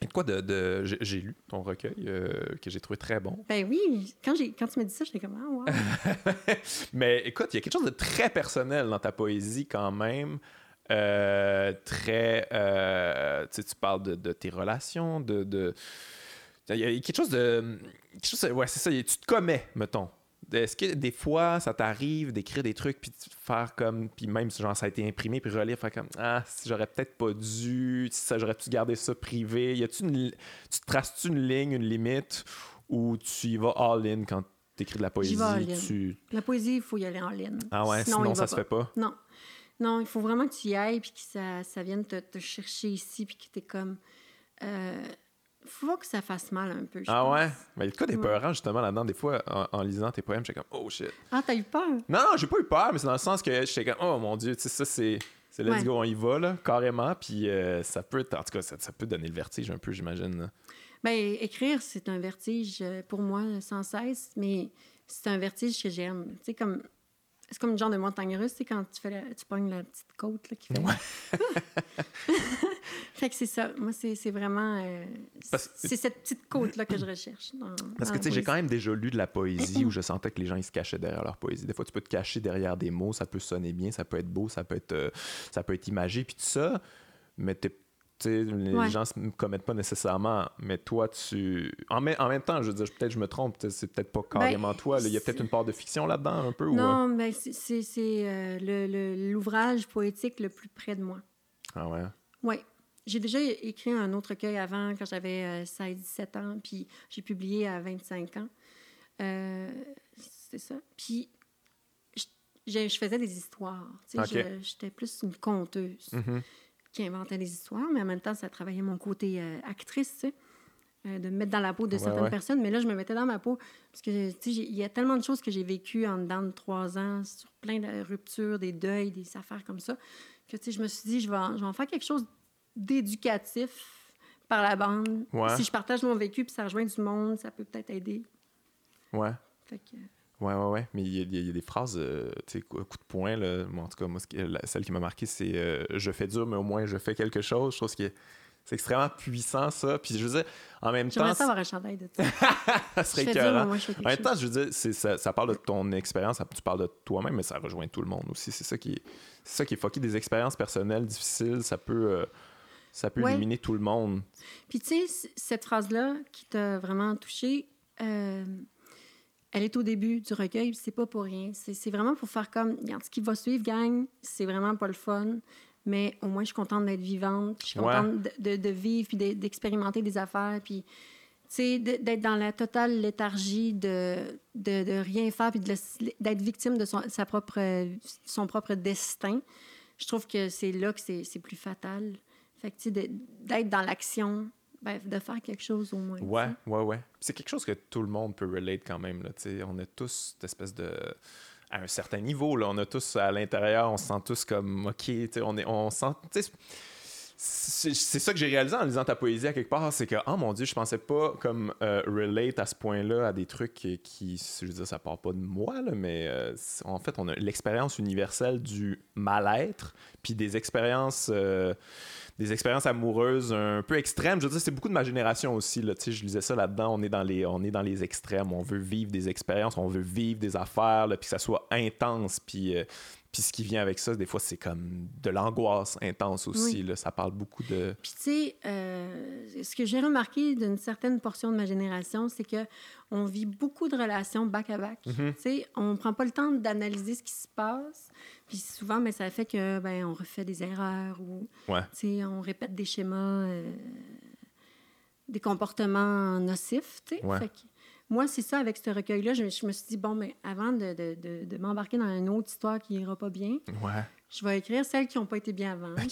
Et quoi de. de j'ai lu ton recueil euh, que j'ai trouvé très bon. Ben oui, quand, quand tu m'as dit ça, j'étais comme Ah, wow. Mais écoute, il y a quelque chose de très personnel dans ta poésie quand même. Euh, très. Euh, tu parles de, de, tes relations, de. de... Il y a quelque chose de. Quelque chose, ouais, c'est ça. Tu te commets, mettons. Est-ce que des fois, ça t'arrive d'écrire des trucs puis de faire comme. Puis même si genre, ça a été imprimé, puis relire, faire comme Ah, si j'aurais peut-être pas dû, si j'aurais pu garder ça privé. Y a-tu une. Tu traces-tu une ligne, une limite, ou tu y vas all-in quand tu écris de la poésie? Tu... La poésie, il faut y aller en ligne. Ah ouais, sinon, ça se fait pas? Non. Non, il faut vraiment que tu y ailles puis que ça, ça vienne te, te chercher ici puis que tu es comme. Euh, faut que ça fasse mal un peu. ah ouais? Mais y a des peurs, justement là-dedans. Des fois, en, lisant tes poèmes, j'étais comme, oh shit. Ah, t'as eu peur? Non, non, j'ai pas eu peur, mais c'est dans le sens que j'étais comme, oh mon Dieu, tu sais, ça, c'est. C'est let's go, on y va, là, carrément. Puis euh, ça peut, en tout cas, ça, peut donner le vertige un peu, j'imagine. Bien, écrire, c'est un vertige euh, pour moi sans cesse, mais c'est un vertige que j'aime. Tu sais, comme c'est comme une genre de montagne russe, c'est quand tu fais tu pognes la petite côte là, qui fait. Ouais. fait que c'est ça. Moi, c'est vraiment. Euh, c'est cette petite côte-là que je recherche. Parce que, tu sais, j'ai quand même déjà lu de la poésie où je sentais que les gens, ils se cachaient derrière leur poésie. Des fois, tu peux te cacher derrière des mots, ça peut sonner bien, ça peut être beau, ça peut être, euh, ça peut être imagé, puis tout ça, mais les gens ne commettent pas nécessairement, mais toi, tu. En, en même temps, je veux dire, peut-être je me trompe, c'est peut-être pas ben, carrément toi. Il y a peut-être une part de fiction là-dedans, un peu Non, mais ben, c'est euh, l'ouvrage poétique le plus près de moi. Ah ouais? Oui. J'ai déjà écrit un autre recueil avant, quand j'avais 16-17 euh, ans, puis j'ai publié à 25 ans. Euh, c'est ça. Puis je, faisais des histoires. J'étais plus une conteuse mm-hmm. Qui inventait des histoires, mais en même temps, ça travaillait mon côté euh, actrice, de me mettre dans la peau de certaines personnes. Mais là, je me mettais dans ma peau parce que il y a tellement de choses que j'ai vécues en dedans de trois ans, sur plein de ruptures, des deuils, des affaires comme ça, que je me suis dit, je vais, je vais en faire quelque chose d'éducatif par la bande. Si je partage mon vécu puis ça rejoint du monde, ça peut peut-être aider. Ouais. Fait que... Ouais, ouais, ouais. Mais il y, a des phrases, euh, tu sais, coup de poing, là. en tout cas, moi, celle qui m'a marqué, c'est euh, Je fais dur, mais au moins je fais quelque chose. Je trouve que c'est extrêmement puissant, ça. Puis je veux dire, en même temps. J'aimerais avoir un chandail de ça. ça serait écœurant. En même temps, je veux dire, ça, ça, parle de ton expérience, tu parles de toi-même, mais ça rejoint tout le monde aussi. C'est ça qui est, c'est ça qui est fucké. Des expériences personnelles difficiles, ça peut. Euh, ça peut éliminer tout le monde. Puis tu sais, cette phrase-là qui t'a vraiment touché, euh, elle est au début du recueil, c'est pas pour rien. C'est vraiment pour faire comme, regarde, ce qui va suivre, gang, c'est vraiment pas le fun, mais au moins je suis contente d'être vivante, je suis contente de, de, vivre puis d'expérimenter des affaires, puis d'être dans la totale léthargie de, de, rien faire puis d'être victime de son, sa propre, son propre destin. Je trouve que c'est là que c'est plus fatal. Fait d'être dans l'action, ben, de faire quelque chose au moins. Ouais, ouais, ouais. C'est quelque chose que tout le monde peut relate quand même. Là, on a tous cette espèce de. À un certain niveau, là, on a tous à l'intérieur, on se sent tous comme OK, on, est, on sent c'est ça que j'ai réalisé en lisant ta poésie à quelque part, c'est que, oh mon Dieu, je pensais pas comme euh, relate à ce point-là à des trucs qui, je veux dire, ça part pas de moi, là, mais euh, en fait, on a l'expérience universelle du mal-être, puis des expériences. Euh, des expériences amoureuses un peu extrêmes. Je veux dire, c'est beaucoup de ma génération aussi. Là. Je lisais ça là-dedans. On est, dans les, on est dans les extrêmes. On veut vivre des expériences, on veut vivre des affaires, puis que ça soit intense. Puis, puis ce qui vient avec ça, des fois, c'est comme de l'angoisse intense aussi. Là. Ça parle beaucoup de. Puis tu sais, euh, ce que j'ai remarqué d'une certaine portion de ma génération, c'est que on vit beaucoup de relations back à back. Tu sais, on prend pas le temps d'analyser ce qui se passe. Puis souvent, mais ben, ça fait que ben on refait des erreurs ou ouais. on répète des schémas, euh, des comportements nocifs. Tu sais. Fait moi, c'est ça, avec ce recueil-là, je, me suis dit, bon, mais avant de, de, de, m'embarquer dans une autre histoire qui n'ira pas bien, je vais écrire celles qui n'ont pas été bien avant.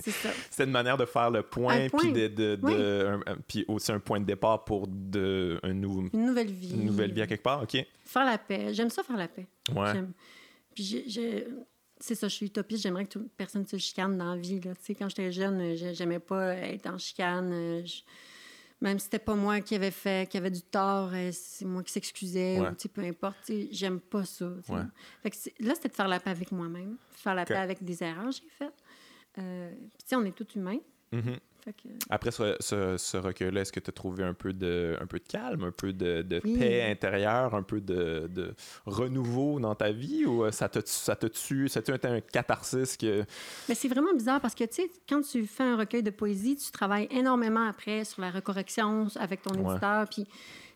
c'est ça. C'est une manière de faire le point, puis, de, de, puis aussi un point de départ pour de, un nouveau, une nouvelle vie. Une nouvelle vie à quelque part, OK. Faire la paix. J'aime ça, faire la paix. Ouais. Puis c'est ça, je suis utopiste. J'aimerais que toute personne se chicane dans la vie. Là. Quand j'étais jeune, j'aimais pas être en chicane. Même si c'était pas moi qui avait fait, qui avait du tort, euh, c'est moi qui s'excusais, ou peu importe, j'aime pas ça. Fait que là, c'était de faire la paix avec moi-même, faire la paix avec des erreurs que j'ai faites. Euh, puis, on est tous humains. Après ce, ce, recueil-là, est-ce que tu as trouvé un peu de, un peu de calme, un peu de, de paix intérieure, un peu de, de, renouveau dans ta vie ou euh, ça te, ça te tue, ça été un catharsis que... Mais c'est vraiment bizarre parce que, tu sais, quand tu fais un recueil de poésie, tu travailles énormément après sur la recorrection avec ton éditeur, puis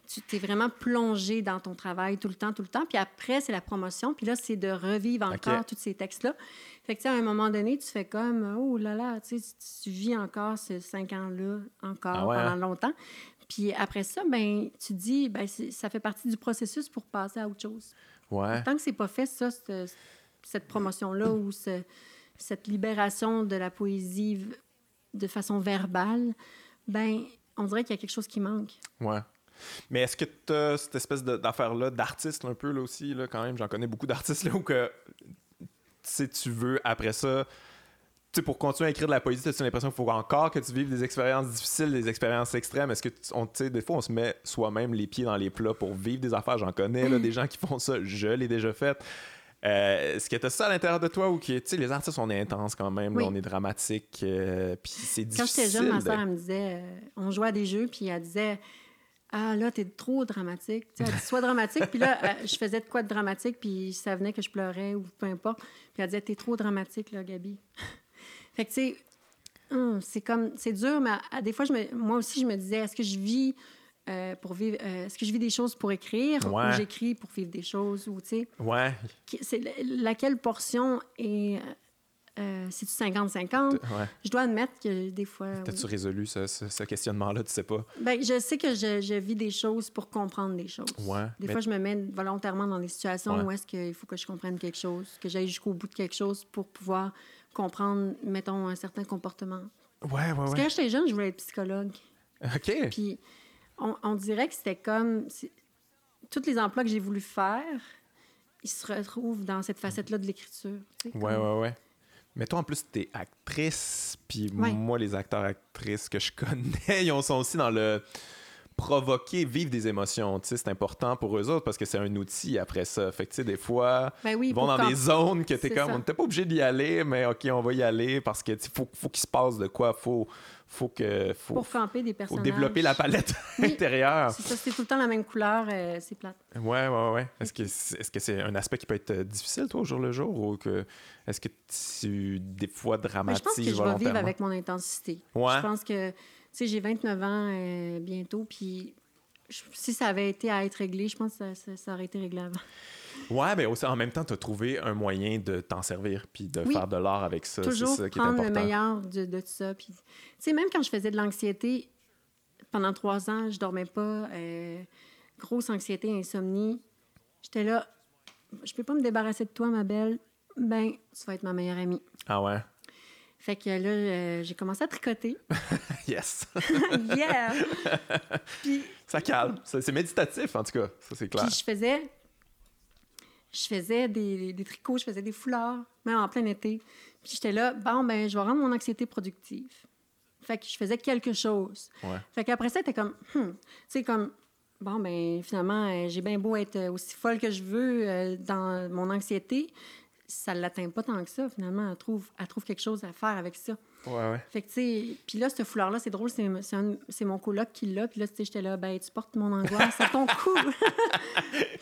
tu t'es vraiment plongé dans ton travail tout le temps, tout le temps. Puis après, c'est la promotion. Puis là, c'est de revivre encore tous ces textes-là. Fait que, à un moment donné, tu fais comme, oh là là, tu, tu vis encore ces cinq ans-là, encore ah pendant hein? longtemps. Puis après ça, ben, tu dis, ben, ça fait partie du processus pour passer à autre chose. Ouais. Tant que c'est pas fait, ça, cette, promotion-là ou cette libération de la poésie de façon verbale, ben, on dirait qu'il y a quelque chose qui manque. Ouais. Mais est-ce que tu as cette espèce d'affaire-là d'artiste un peu là aussi, là, quand même? J'en connais beaucoup d'artistes là où que si tu veux, après ça, tu pour continuer à écrire de la poésie, as l'impression qu'il faut encore que tu vives des expériences difficiles, des expériences extrêmes? Est-ce que, tu sais, des fois, on se met soi-même les pieds dans les plats pour vivre des affaires? J'en connais, là, des gens qui font ça. Je l'ai déjà fait. Euh, est-ce que tu as ça à l'intérieur de toi ou que, tu sais, les artistes, on est intenses quand même, on est dramatique, euh, puis c'est difficile. Quand j'étais jeune, ma soeur, elle me disait, euh, on jouait à des jeux, puis elle disait, ah là, t'es trop dramatique. Tu sais, sois dramatique. Puis là, euh, je faisais de quoi de dramatique, puis ça venait que je pleurais ou peu importe. Puis elle disait, t'es trop dramatique, là, Gabi. fait que, tu sais, hum, c'est comme, c'est dur, mais à, des fois, je me, moi aussi, je me disais, est-ce que je vis euh, pour vivre, euh, est-ce que je vis des choses pour écrire ou j'écris pour vivre des choses ou, tu sais? Ouais. C'est laquelle portion est euh, c'est-tu 50-50? Je dois admettre que des fois. T'as-tu résolu ce, questionnement-là? Tu sais pas? Ben, je sais que je, vis des choses pour comprendre des choses. Ouais, des fois, je me mets volontairement dans des situations où est-ce qu'il faut que je comprenne quelque chose, que j'aille jusqu'au bout de quelque chose pour pouvoir comprendre, mettons, un certain comportement. Ouais, ouais, Parce que quand j'étais jeune, je voulais être psychologue. OK. Puis on, on dirait que c'était comme. Tous les emplois que j'ai voulu faire, ils se retrouvent dans cette facette-là de l'écriture. Ouais, ouais, ouais. Mais toi, en plus, t'es actrice, puis moi, les acteurs actrices que je connais, ils sont aussi dans le provoquer, vivre des émotions. C'est important pour eux autres parce que c'est un outil après ça. Fait que, tu sais, des fois, ben ils vont dans des zones que t'es comme, on n'était pas obligé d'y aller, mais OK, on va y aller parce que faut, faut qu'il se passe de quoi. Faut, faut que. Faut, pour camper des personnages. Faut développer la palette intérieure. C'est ça, c'est tout le temps la même couleur, euh, c'est plate. Ouais, ouais, ouais. Est-ce que est-ce que c'est un aspect qui peut être euh, difficile, toi, au jour le jour, ou que est-ce que tu des fois dramatises ben, Je pense que je vais vivre avec mon intensité. Ouais. Je pense que, tu sais, j'ai 29 ans euh, bientôt, puis si ça avait été à être réglé, je pense que ça, ça aurait été réglé avant. Ouais, mais aussi en même temps, tu as trouvé un moyen de t'en servir puis de faire de l'art avec ça. Toujours ça qui est important. le meilleur de, de ça. Puis, tu sais, même quand je faisais de l'anxiété, pendant trois ans, je dormais pas, euh, grosse anxiété, insomnie. J'étais là, je peux pas me débarrasser de toi, ma belle. Ben, tu vas être ma meilleure amie. Ah ouais? Fait que là, euh, j'ai commencé à tricoter. yes! yeah! Puis, ça calme. C'est méditatif, en tout cas. Ça, c'est clair. Puis je faisais je faisais des, des, tricots, je faisais des foulards, même en plein été. Puis j'étais là, bon, ben, je vais rendre mon anxiété productive. Fait que je faisais quelque chose. Ouais. Fait qu'après ça, c'était comme, hmm, tu sais, comme, bon, ben, finalement, euh, j'ai bien beau être aussi folle que je veux euh, dans mon anxiété, ça ne l'atteint pas tant que ça, finalement. Elle trouve, elle trouve quelque chose à faire avec ça. Ouais, ouais. Fait que, tu sais, puis là, ce foulard-là, c'est drôle, c'est mon coloc qui l'a. Puis là, tu sais, j'étais là, ben, tu portes mon angoisse à ton cou.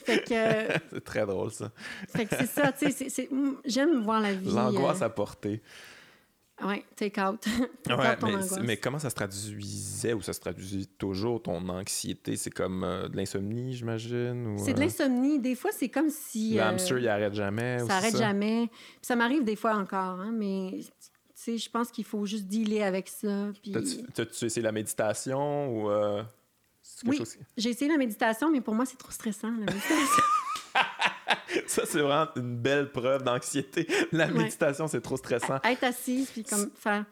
fait que. C'est très drôle, ça. fait que c'est ça, tu sais, j'aime voir la vie. L'angoisse euh, à porter. Oui, take out. ouais, mais, mais, comment ça se traduisait ou ça se traduisait toujours ton anxiété? C'est comme euh, de l'insomnie, j'imagine? C'est de euh, l'insomnie. Des fois, c'est comme si. Le hamster, il arrête jamais. Ça arrête jamais. Puis ça m'arrive des fois encore, hein, mais je pense qu'il faut juste dealer avec ça. Puis... T'as-tu essayé la méditation ou. Euh, oui, j'ai essayé la méditation, mais pour moi, c'est trop stressant, la méditation. ça, c'est vraiment une belle preuve d'anxiété. La méditation, c'est trop stressant. Être assise, puis comme faire.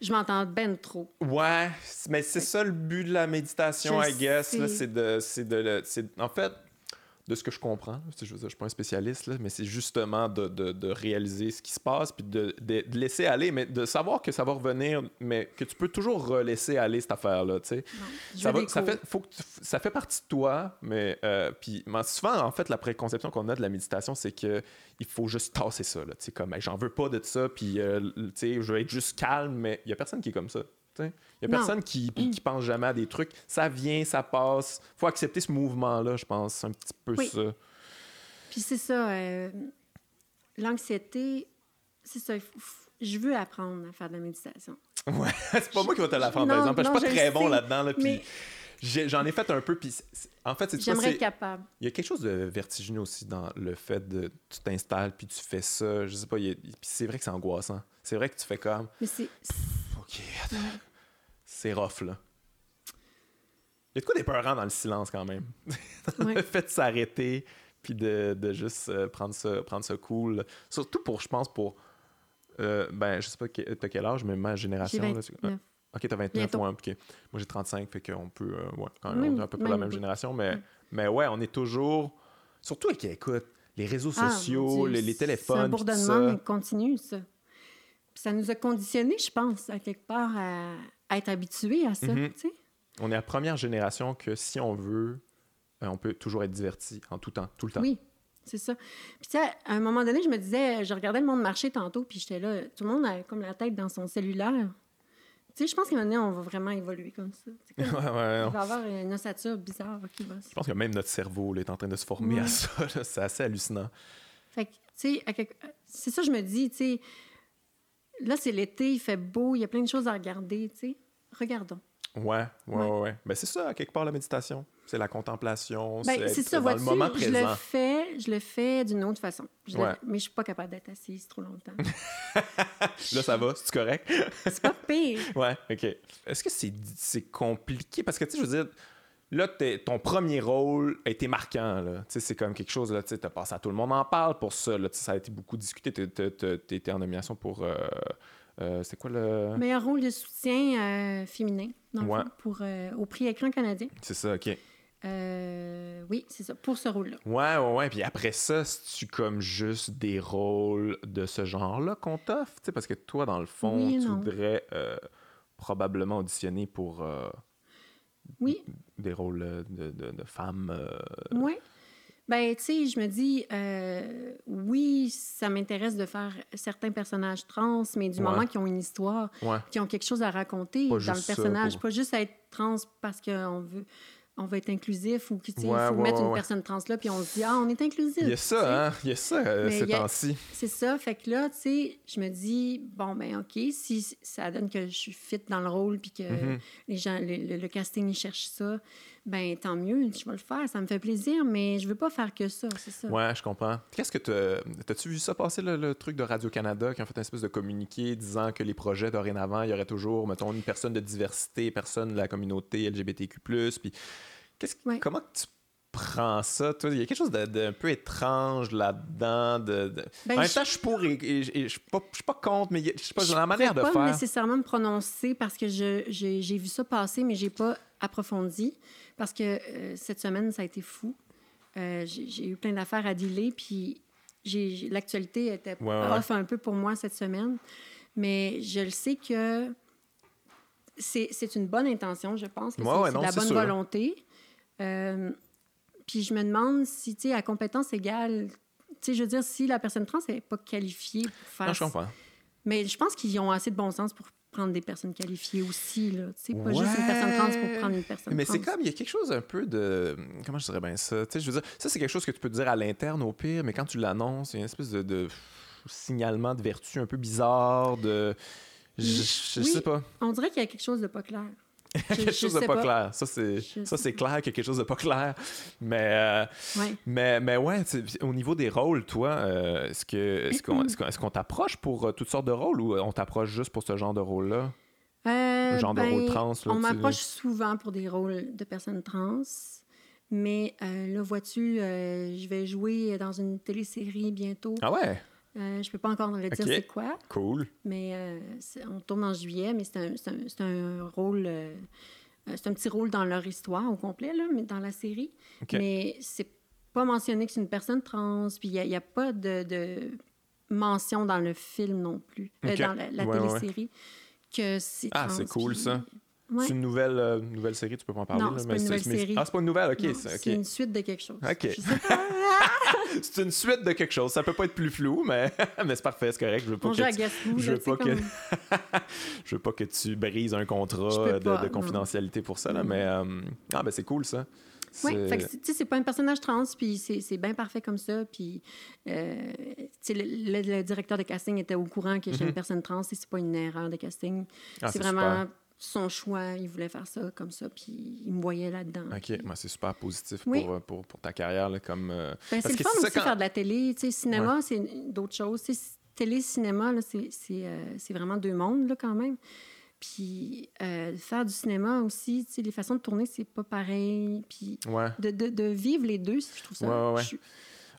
Je m'entends ben trop. Ouais, mais c'est ça le but de la méditation, I guess. C'est de, de, En fait, de ce que je comprends, je ne suis pas un spécialiste, là, mais c'est justement de, de, de, réaliser ce qui se passe, puis de, de, laisser aller, mais de savoir que ça va revenir, mais que tu peux toujours laisser aller cette affaire-là, tu sais. Ça, ça, fait, faut que ça fait partie de toi, mais euh, puis souvent, en fait, la préconception qu'on a de la méditation, c'est que il faut juste tasser ça, là, tu sais, comme, j'en veux pas de ça, puis, euh, tu sais, je veux être juste calme, mais il y a personne qui est comme ça. Il n'y a personne qui, qui pense jamais à des trucs. Ça vient, ça passe. faut accepter ce mouvement-là, je pense. un petit peu ça. Puis c'est ça. Euh, l'anxiété, c'est ça. Je veux apprendre à faire de la méditation. Ouais, c'est pas moi qui vais te l'apprendre, par exemple. je suis pas très bon là-dedans. Là, puis j'en ai, fait un peu. Puis en fait, c'est J'aimerais être capable. Il y a quelque chose de vertigineux aussi dans le fait de tu t'installes puis tu fais ça. Je sais pas. Puis c'est vrai que c'est angoissant. C'est vrai que tu fais comme. Mais c'est. OK, c'est rough, là. Il y a de quoi d'épeurant dans le silence, quand même. le fait de s'arrêter, puis de, de juste euh, prendre, ça, prendre ça cool. Surtout pour, je pense, pour... Euh, ben, je sais pas t'as quel âge, mais ma génération... Là, ok, t'as 29, ouais, ok. Moi, j'ai 35, fait qu'on peut... Euh, ouais, quand même, on est à peu près la même génération, mais, mais ouais, on est toujours... Surtout avec, écoute, les réseaux ah, sociaux, les, téléphones, C'est un bourdonnement continu, ça. ça nous a conditionnés, je pense, à quelque part, à être habitué à ça. Mhm. tu sais. On est la première génération que si on veut, euh, on peut toujours être diverti en tout temps, tout le temps. Oui, c'est ça. Puis, tu sais, à un moment donné, je me disais, je regardais le monde marcher tantôt, puis j'étais là, tout le monde a comme la tête dans son cellulaire. Tu sais, je pense qu'à un moment donné, on va vraiment évoluer comme ça. ouais, ouais, il va avoir une ossature bizarre qui va Je pense que même notre cerveau est en train de se former à ça. C'est assez hallucinant. Fait que, tu sais, c'est ça, je me dis, tu sais, là, c'est l'été, il fait beau, il y a plein de choses à regarder, tu sais. Regardons. Ouais, ouais, ouais. ouais. Ben, c'est ça, quelque part, la méditation. C'est la contemplation. Ben, c'est ça, dans le moment présent. Je le fais, je le fais d'une autre façon. Mais je suis pas capable d'être assise trop longtemps. là, ça va, c'est correct? c'est pas pire. Ouais, OK. Est-ce que c'est compliqué? Parce que, tu sais, je veux dire, là, ton premier rôle a été marquant. C'est comme quelque chose, tu as passé à tout le monde en parle pour ça. Là, ça a été beaucoup discuté. Tu étais en nomination pour... Euh, euh, c'est quoi le. Meilleur rôle de soutien euh, féminin, dans pour, euh, au prix Écran canadien. C'est ça, OK. oui, c'est ça, pour ce rôle-là. Ouais, ouais, ouais. Puis après ça, c'est-tu comme juste des rôles de ce genre-là qu'on t'offre? Parce que toi, dans le fond, tu voudrais probablement auditionner pour. oui. Des rôles de, de, de femmes. Oui. Ben, tu sais, je me dis, euh, oui, ça m'intéresse de faire certains personnages trans, mais du moment qu'ils ont une histoire, qui ont quelque chose à raconter dans le personnage, pas juste être trans parce qu'on veut on va être inclusif ou qu'il faut mettre une personne trans là, puis on se dit, ah, on est inclusif. Il y a ça, hein? Il y a ça euh, ces temps-ci. C'est ça. Fait que là, tu sais, je me dis, bon, ben OK, si ça donne que je suis fit dans le rôle, puis que mm-hmm. les gens, le, casting, ils cherchent ça, ben tant mieux, je vais le faire. Ça me fait plaisir, mais je veux pas faire que ça, c'est ça. Ouais, je comprends. Qu'est-ce que tu. T'as-tu vu ça passer, le, truc de Radio-Canada, qui ont fait un espèce de communiqué disant que les projets dorénavant, il y aurait toujours, mettons, une personne de diversité, personne de la communauté LGBTQ, puis Comment tu prends ça? Toi? Il y a quelque chose d'un peu étrange là-dedans. De, ben, en même temps, je suis pour et, je suis pas, pas, contre, mais je sais pas, la manière de faire. Je pas nécessairement me prononcer parce que j'ai vu ça passer, mais j'ai pas approfondi parce que euh, cette semaine, ça a été fou. Euh, j'ai eu plein d'affaires à dealer, puis l'actualité était off un peu pour moi cette semaine. Mais je le sais que c'est une bonne intention, je pense que c'est de la bonne volonté. Euh, puis je me demande si, tu sais, à compétence égale, tu sais, je veux dire, si la personne trans n'est pas qualifiée pour faire. Non, je comprends. Mais je pense qu'ils ont assez de bon sens pour prendre des personnes qualifiées aussi, là. Tu sais, pas juste une personne trans pour prendre une personne Mais c'est comme, il y a quelque chose un peu de. Comment je dirais bien ça? Tu sais, je veux dire, ça, c'est quelque chose que tu peux dire à l'interne au pire, mais quand tu l'annonces, il y a une espèce de, de signalement de vertu un peu bizarre, de. Je, je sais pas. On dirait qu'il y a quelque chose de pas clair quelque chose de pas, clair. Ça, c'est, ça, c'est clair qu'il y a quelque chose de pas clair. Mais, euh, ouais. mais, mais ouais, au niveau des rôles, toi, euh, est-ce, que, est-ce, qu'on, est-ce, qu'on, t'approche pour euh, toutes sortes de rôles ou on t'approche juste pour ce genre de rôle-là? Euh, genre de ben, rôle trans? Là, on m'approche souvent pour des rôles de personnes trans. Mais là, vois-tu, je vais jouer dans une télésérie bientôt. Ah ouais? Euh, je peux pas encore le dire c'est quoi. Cool. Mais euh, on tourne en juillet, mais c'est un, un, rôle. Euh, c'est un petit rôle dans leur histoire au complet, là, mais dans la série. Mais c'est pas mentionné que c'est une personne trans, puis il n'y a, pas de, mention dans le film non plus, dans la, la télésérie, que c'est Ah, c'est cool ça. C'est une nouvelle, euh, nouvelle série, tu peux pas en parler. Non, c'est pas une nouvelle série. Ah, c'est pas une nouvelle, ok. C'est une suite de quelque chose. Ok. c'est une suite de quelque chose. Ça peut pas être plus flou, mais, mais c'est parfait, c'est correct. Je veux pas que tu... je veux pas que je veux pas que tu brises un contrat de, confidentialité pour ça, là, mais euh, ah ben c'est cool ça. Oui, c'est pas un personnage trans, puis c'est bien parfait comme ça. Puis, euh, le, le, directeur de casting était au courant que j'étais une mm-hmm. personne trans, et c'est pas une erreur de casting. Ah, c'est vraiment son choix, il voulait faire ça comme ça, puis il me voyait là-dedans. OK, moi c'est super positif pour, euh, pour, pour, ta carrière. Là, comme, euh, ben, c'est le fun aussi faire de la télé. Tu sais, cinéma, c'est d'autres choses. Tu télé, cinéma, euh, c'est vraiment deux mondes là, quand même. Puis faire du cinéma aussi, tu sais, les façons de tourner, c'est pas pareil. Puis de, de, de, vivre les deux, je trouve ça...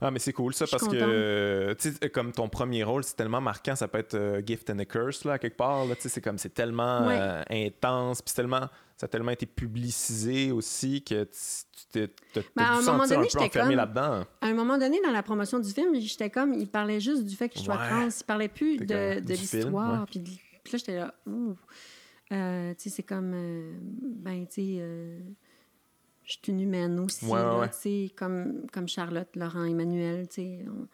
Ah, mais c'est cool ça parce que, tu sais, comme ton premier rôle, c'est tellement marquant, ça peut être euh, Gift and a Curse, là, quelque part. Tu sais, c'est comme, c'est tellement euh, intense, puis tellement, ça a tellement été publicisé aussi que tu t'es ben, à un moment donné, un peu enfermé là-dedans. À un moment donné, dans la promotion du film, j'étais comme, il parlait juste du fait que je sois trans, il parlait plus de, de l'histoire. Puis, là, j'étais là, ouh. Euh, tu sais, c'est comme, ben, tu sais je suis une humaine aussi, Comme, comme Charlotte, Laurent, Emmanuel, on,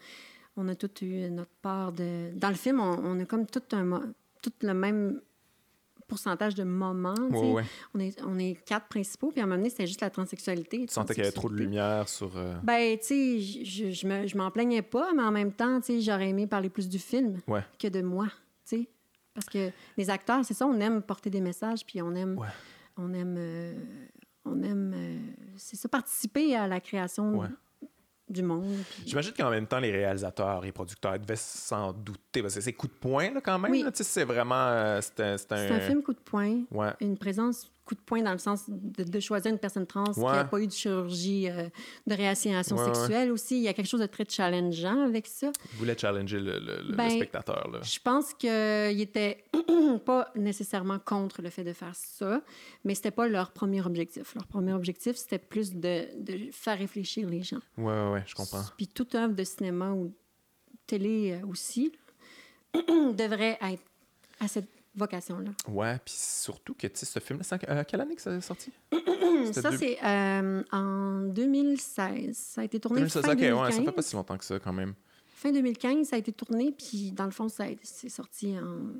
on, a tous eu notre part de... Dans le film, on, a comme tout, un, tout le même pourcentage de moments. On, est, on est quatre principaux, puis à un moment donné, c'était juste la transsexualité. Tu sentais qu'il y avait trop de lumière sur... Euh, ben, tu sais, je, je, m'en plaignais pas, mais en même temps, tu sais, j'aurais aimé parler plus du film que de moi, tu sais. Parce que les acteurs, c'est ça, on aime porter des messages, puis on aime, on aime, on aime, c'est ça, participer à la création du monde. J'imagine qu'en même temps, les réalisateurs et producteurs devaient s'en douter, parce que c'est coup de poing, là, quand même. Oui. C'est vraiment... c'est un, un... un... film coup de poing. Une présence coup de poing dans le sens de, choisir une personne trans qui n'a pas eu de chirurgie euh, de réassignation sexuelle aussi. Il y a quelque chose de très challengeant avec ça. Vous voulez challenger le, le, ben, spectateur. Là. Je pense qu'il était pas nécessairement contre le fait de faire ça, mais c'était pas leur premier objectif. Leur premier objectif, c'était plus de, de, faire réfléchir les gens. Oui, oui, ouais, je comprends. Puis toute œuvre de cinéma ou télé euh, aussi devrait être à cette vocation-là. Ouais, puis surtout que, tu sais, ce film-là, c'est à quelle année que ça est sorti? ça, c'est euh, en 2016. Ça a été tourné 2016, fin 2015. Ouais, ça fait pas si longtemps que ça, quand même. Fin 2015, ça a été tourné, puis dans le fond, ça c'est sorti en...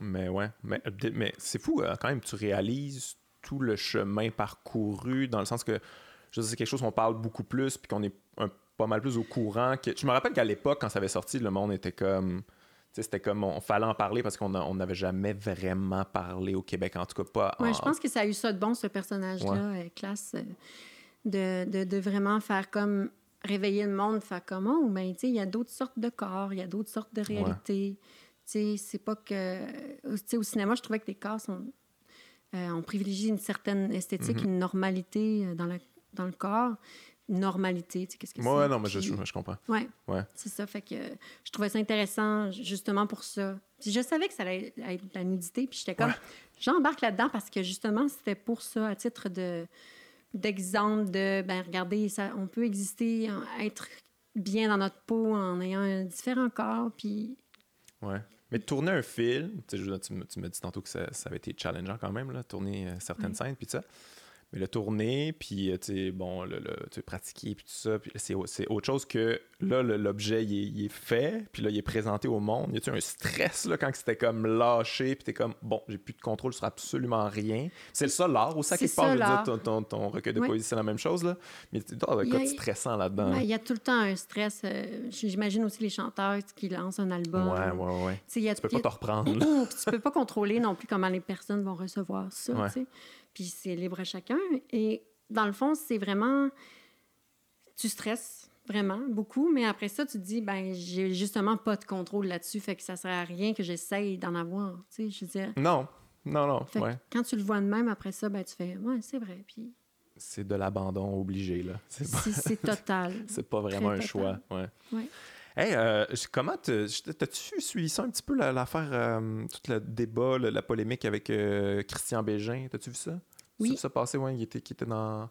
Mais ouais, mais, mais c'est fou, euh, quand même, tu réalises tout le chemin parcouru, dans le sens que, je sais, c'est quelque chose qu'on parle beaucoup plus, puis qu'on est pas mal plus au courant. Que... Je me rappelle qu'à l'époque, quand ça avait sorti, le monde était comme c'était comme, on fallait en parler parce qu'on n'avait jamais vraiment parlé au Québec, en tout cas pas. Oui, je pense que ça a eu ça de bon, ce personnage-là, euh, classe, euh, de, de, de, vraiment faire comme réveiller le monde, faire comme, oh, ben, tu sais, il y a d'autres sortes de corps, il y a d'autres sortes de réalités. Tu sais, c'est pas que. Tu sais, au cinéma, je trouvais que les corps sont. Euh, on privilégie une certaine esthétique, mm-hmm. une normalité dans, la, dans le corps normalité, tu sais, qu'est-ce que ouais, non, mais je, je, comprends. Ouais. ouais. C'est ça, fait que je trouvais ça intéressant justement pour ça. Puis je savais que ça allait être la nudité, puis j'étais comme, j'embarque là-dedans parce que justement, c'était pour ça, à titre de d'exemple de, ben regardez, ça, on peut exister, être bien dans notre peau en ayant un différent corps, puis... Ouais. Mais tourner un film, tu, m'as dit tantôt que ça, ça, avait été challengeant quand même, là, tourner euh, certaines scènes, puis ça mais le tourner, puis, euh, bon, le, le pratiquer, puis tout ça, puis c'est, autre chose que là, l'objet, il, est fait, puis là, il est présenté au monde. Y a-tu un stress, là, quand c'était comme lâché, puis t'es comme, bon, j'ai plus de contrôle sur absolument rien? C'est le ça l'art, aussi, à quelque part, dire, ton, ton, ton recueil de poésie, c'est la même chose, là. Mais tu dois avoir un stressant là-dedans. Ben, il y a tout le temps un stress. Euh, j'imagine aussi les chanteurs qui lancent un album. Ouais, ouais, ouais. tu peux pas te reprendre. tu peux pas contrôler non plus comment les personnes vont recevoir ça, tu sais puis c'est libre à chacun. Et dans le fond, c'est vraiment. Tu stresses vraiment beaucoup, mais après ça, tu te dis, ben, j'ai justement pas de contrôle là-dessus, fait que ça sert à rien que j'essaye d'en avoir. Tu sais, je veux dire. Non, non, non. Ouais. Quand tu le vois de même, après ça, ben, tu fais, ouais, c'est vrai. Puis. C'est de l'abandon obligé, là. C'est total. c'est pas vraiment un choix. Ouais. ouais. Hey, euh, comment t'as-tu suivi ça un petit peu l'affaire, euh, tout le débat, la polémique avec euh, Christian Bégin? T'as-tu vu ça? Oui. Ça, passé, ouais, il était, qui était dans.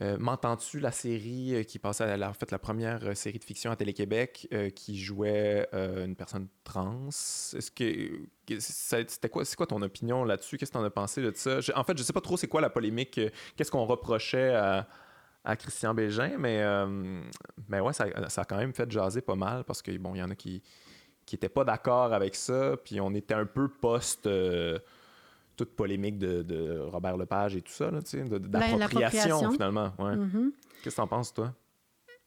M'entends-tu la série qui passait à la, en fait, la première série de fiction à Télé-Québec qui jouait une personne trans? Est-ce que. C'était quoi, c'est quoi ton opinion là-dessus? Qu'est-ce que t'en as pensé de ça? en fait, je sais pas trop c'est quoi la polémique. Qu'est-ce qu'on reprochait à à Christian Bégin, mais, euh, mais ouais, ça, a quand même fait jaser pas mal parce que bon, il y en a qui qui étaient pas d'accord avec ça, puis on était un peu post euh, toute polémique de, Robert Lepage et tout ça, ben, d'appropriation finalement. Ouais. Mm-hmm. Qu'est-ce que t'en penses, toi?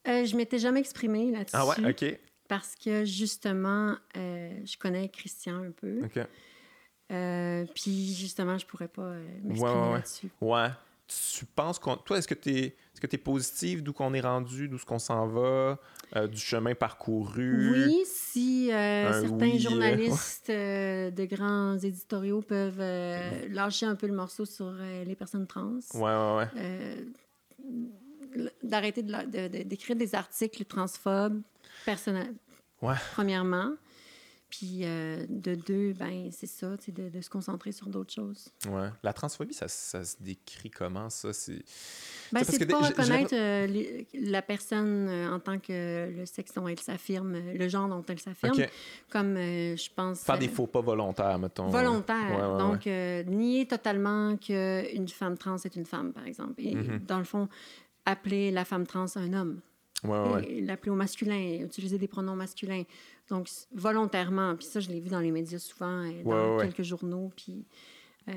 Euh, je m'étais jamais exprimée là-dessus. Ah ouais, ok. Parce que justement, euh, je connais Christian un peu. Ok. puis justement, je pourrais pas m'exprimer là-dessus. Ouais. Tu penses qu'on. Toi, est-ce que tu es est-ce que tu es positive d'où qu'on est rendu, d'où ce qu'on s'en va, euh, du chemin parcouru? Oui, si euh, certains euh, journalistes de grands éditoriaux peuvent lâcher un peu le morceau sur les personnes trans. Ouais, ouais, ouais. D'arrêter d'écrire de, des articles transphobes, personnels. Ouais. Premièrement. Puis euh, de deux, ben c'est ça, de, de se concentrer sur d'autres choses. Ouais. La transphobie, ça, ça, se décrit comment, ça? C'est ben, de pas reconnaître euh, la personne euh, en tant que le sexe dont elle s'affirme, le genre dont elle s'affirme. Comme, je pense... Faire des faux pas volontaires, mettons. Volontaires. Donc, nier totalement qu'une femme trans est une femme, par exemple. Et mm-hmm. dans le fond, appeler la femme trans un homme. L'appeler au masculin, utiliser des pronoms masculins. Donc, volontairement. Puis ça, je l'ai vu dans les médias souvent, dans quelques journaux. Puis Euh,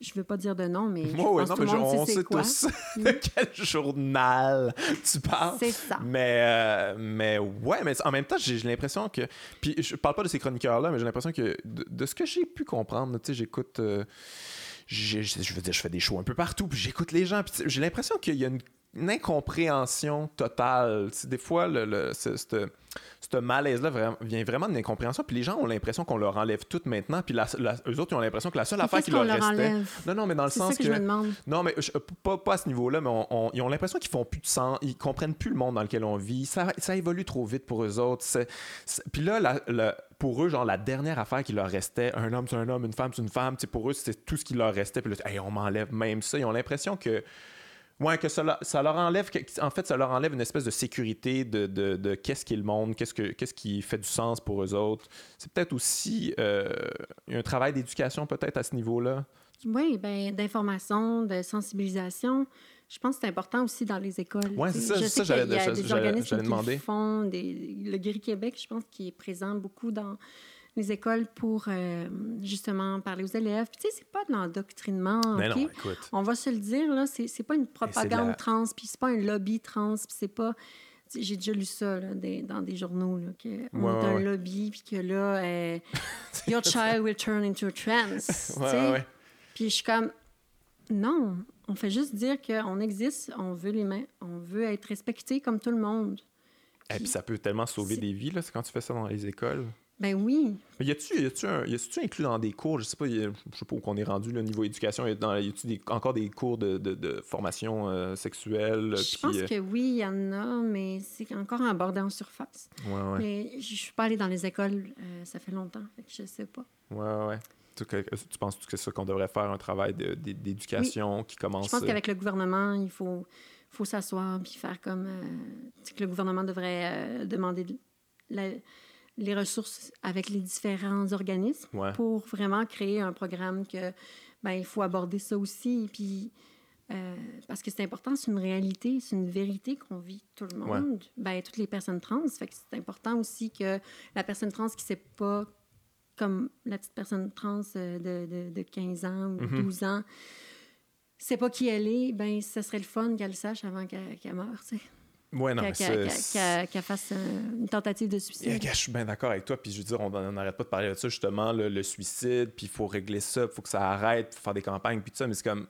je ne veux pas dire de nom, mais je pense non, tout mais monde on sait, tous de quel journal tu parles. C'est ça. Mais, euh, mais ouais, mais en même temps, j'ai l'impression que... Puis je parle pas de ces chroniqueurs-là, mais j'ai l'impression que de, ce que j'ai pu comprendre, tu sais, j'écoute... Euh, je veux dire, je fais des shows un peu partout, puis j'écoute les gens, puis j'ai l'impression qu'il y a une une incompréhension totale. des fois, le, le ce malaise-là vient vraiment d'une incompréhension. Puis les gens ont l'impression qu'on leur enlève tout maintenant. Puis eux autres, ils ont l'impression que la seule affaire qui leur, restait. Non, non, mais dans le sens que. je me demande. Non, mais pas, pas, à ce niveau-là, mais ils ont l'impression qu'ils font plus de sens. Ils comprennent plus le monde dans lequel on vit. Ça, ça évolue trop vite pour eux autres. Puis là, pour eux, genre, la dernière affaire qui leur restait, un homme, c'est un homme, une femme, c'est une femme, pour eux, c'était tout ce qui leur restait. Puis là, on m'enlève même ça. Ils ont l'impression que Ouais, que ça, leur enlève, en fait, ça leur enlève une espèce de sécurité de, de, qu'est-ce qui est le monde, qu'est-ce, que, qu'est-ce qui fait du sens pour eux autres. C'est peut-être aussi euh, un travail d'éducation peut-être à ce niveau-là. Oui, ben, d'information, de sensibilisation. Je pense que c'est important aussi dans les écoles. Oui, c'est ça, ça j'allais, y a des organismes qui font, le Guéri Québec, je pense, qui est présent beaucoup dans les écoles pour euh, justement parler aux élèves. Puis, tu sais, c'est pas de l'endoctrinement. Mais non, écoute. On va se le dire, là, c'est, c'est pas une propagande trans, puis c'est pas un lobby trans, puis c'est pas. J'ai déjà lu ça là, dans des journaux, là, qu'on ouais, est un lobby, puis que là, euh, your child will turn into a trans. ouais, Puis je suis comme, non, on fait juste dire qu'on existe, on veut les mains, on veut être respecté comme tout le monde. Et puis ça peut tellement sauver des vies, là, quand tu fais ça dans les écoles. Ben oui. Mais y a-tu, inclus dans des cours, je sais pas, je sais pas où qu'on est rendu, le niveau éducation, y a-tu encore des cours de, de, formation euh, sexuelle? Je pense euh, que oui, il y en a, mais c'est encore abordé en surface. Ouais, ouais. Mais je suis pas allée dans les écoles, euh, ça fait longtemps, fait que je sais pas. Ouais, ouais. Tu, tu penses que c'est ça qu'on devrait faire, un travail d'éducation qui commence... Je pense qu'avec le gouvernement, il faut, faut s'asseoir puis faire comme... que le gouvernement devrait demander... La, les ressources avec les différents organismes pour vraiment créer un programme que ben, il faut aborder ça aussi. Puis, euh, parce que c'est important, c'est une réalité, c'est une vérité qu'on vit tout le monde, ben, toutes les personnes trans. Fait que c'est important aussi que la personne trans qui ne sait pas, comme la petite personne trans euh, de, de, 15 ans ou 12 mm-hmm. ans, sait pas qui elle est, ben ça serait le fun qu'elle sache avant qu'elle meure, tu sais. Ouais, non, Qu'elle fasse une tentative de suicide. je suis bien d'accord avec toi. Puis je veux dire, on n'arrête pas de parler de ça, justement, le, suicide, puis il faut régler ça, il faut que ça arrête, faut faire des campagnes, puis tout ça. Mais c'est comme.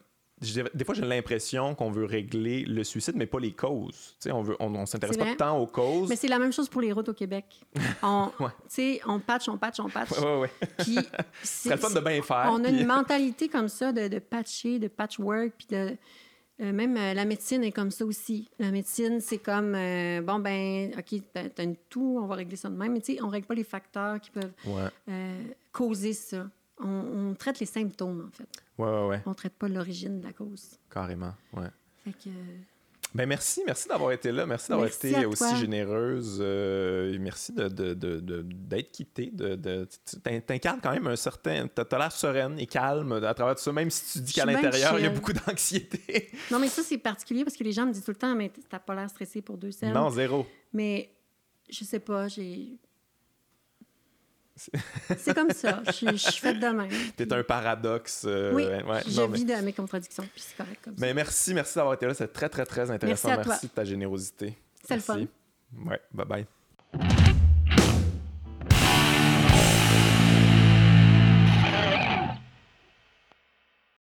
Des fois, j'ai l'impression qu'on veut régler le suicide, mais pas les causes. sais, on ne on, s'intéresse pas tant aux causes. Mais c'est la même chose pour les routes au Québec. On, sais, on patch, on patch, on patch. Ouais, ouais, Puis c'est le fun de bien faire. On a une mentalité comme ça de, de patcher, de patchwork, puis de euh, même euh, la médecine est comme ça aussi. La médecine, c'est comme, euh, bon, ben, OK, t'as une toux, on va régler ça de même. Mais tu sais, on règle pas les facteurs qui peuvent causer ça. On, traite les symptômes, en fait. Ouais, ouais, ouais. On traite pas l'origine de la cause. Carrément, ouais. Fait que... Ben merci, merci d'avoir été là, merci d'avoir été aussi généreuse, euh, et merci d'être de, de, de, quittée. De, T'incarnes quand même un certain. T'as l'air sereine et calme à travers tout ça, même si tu dis qu'à l'intérieur, il y a beaucoup d'anxiété. non, mais ça, c'est particulier parce que les gens me disent tout le temps, mais t'as pas l'air stressé pour deux scènes. Non, zéro. Mais je sais pas, j'ai c'est comme ça. Je, suis faite de même. T'es un paradoxe. Euh, oui, je vis de mes contradictions, puis c'est correct comme mais Merci, merci d'avoir été là. C'est très, très, très intéressant. Merci, de ta générosité. C'est le fun. Ouais, bye bye.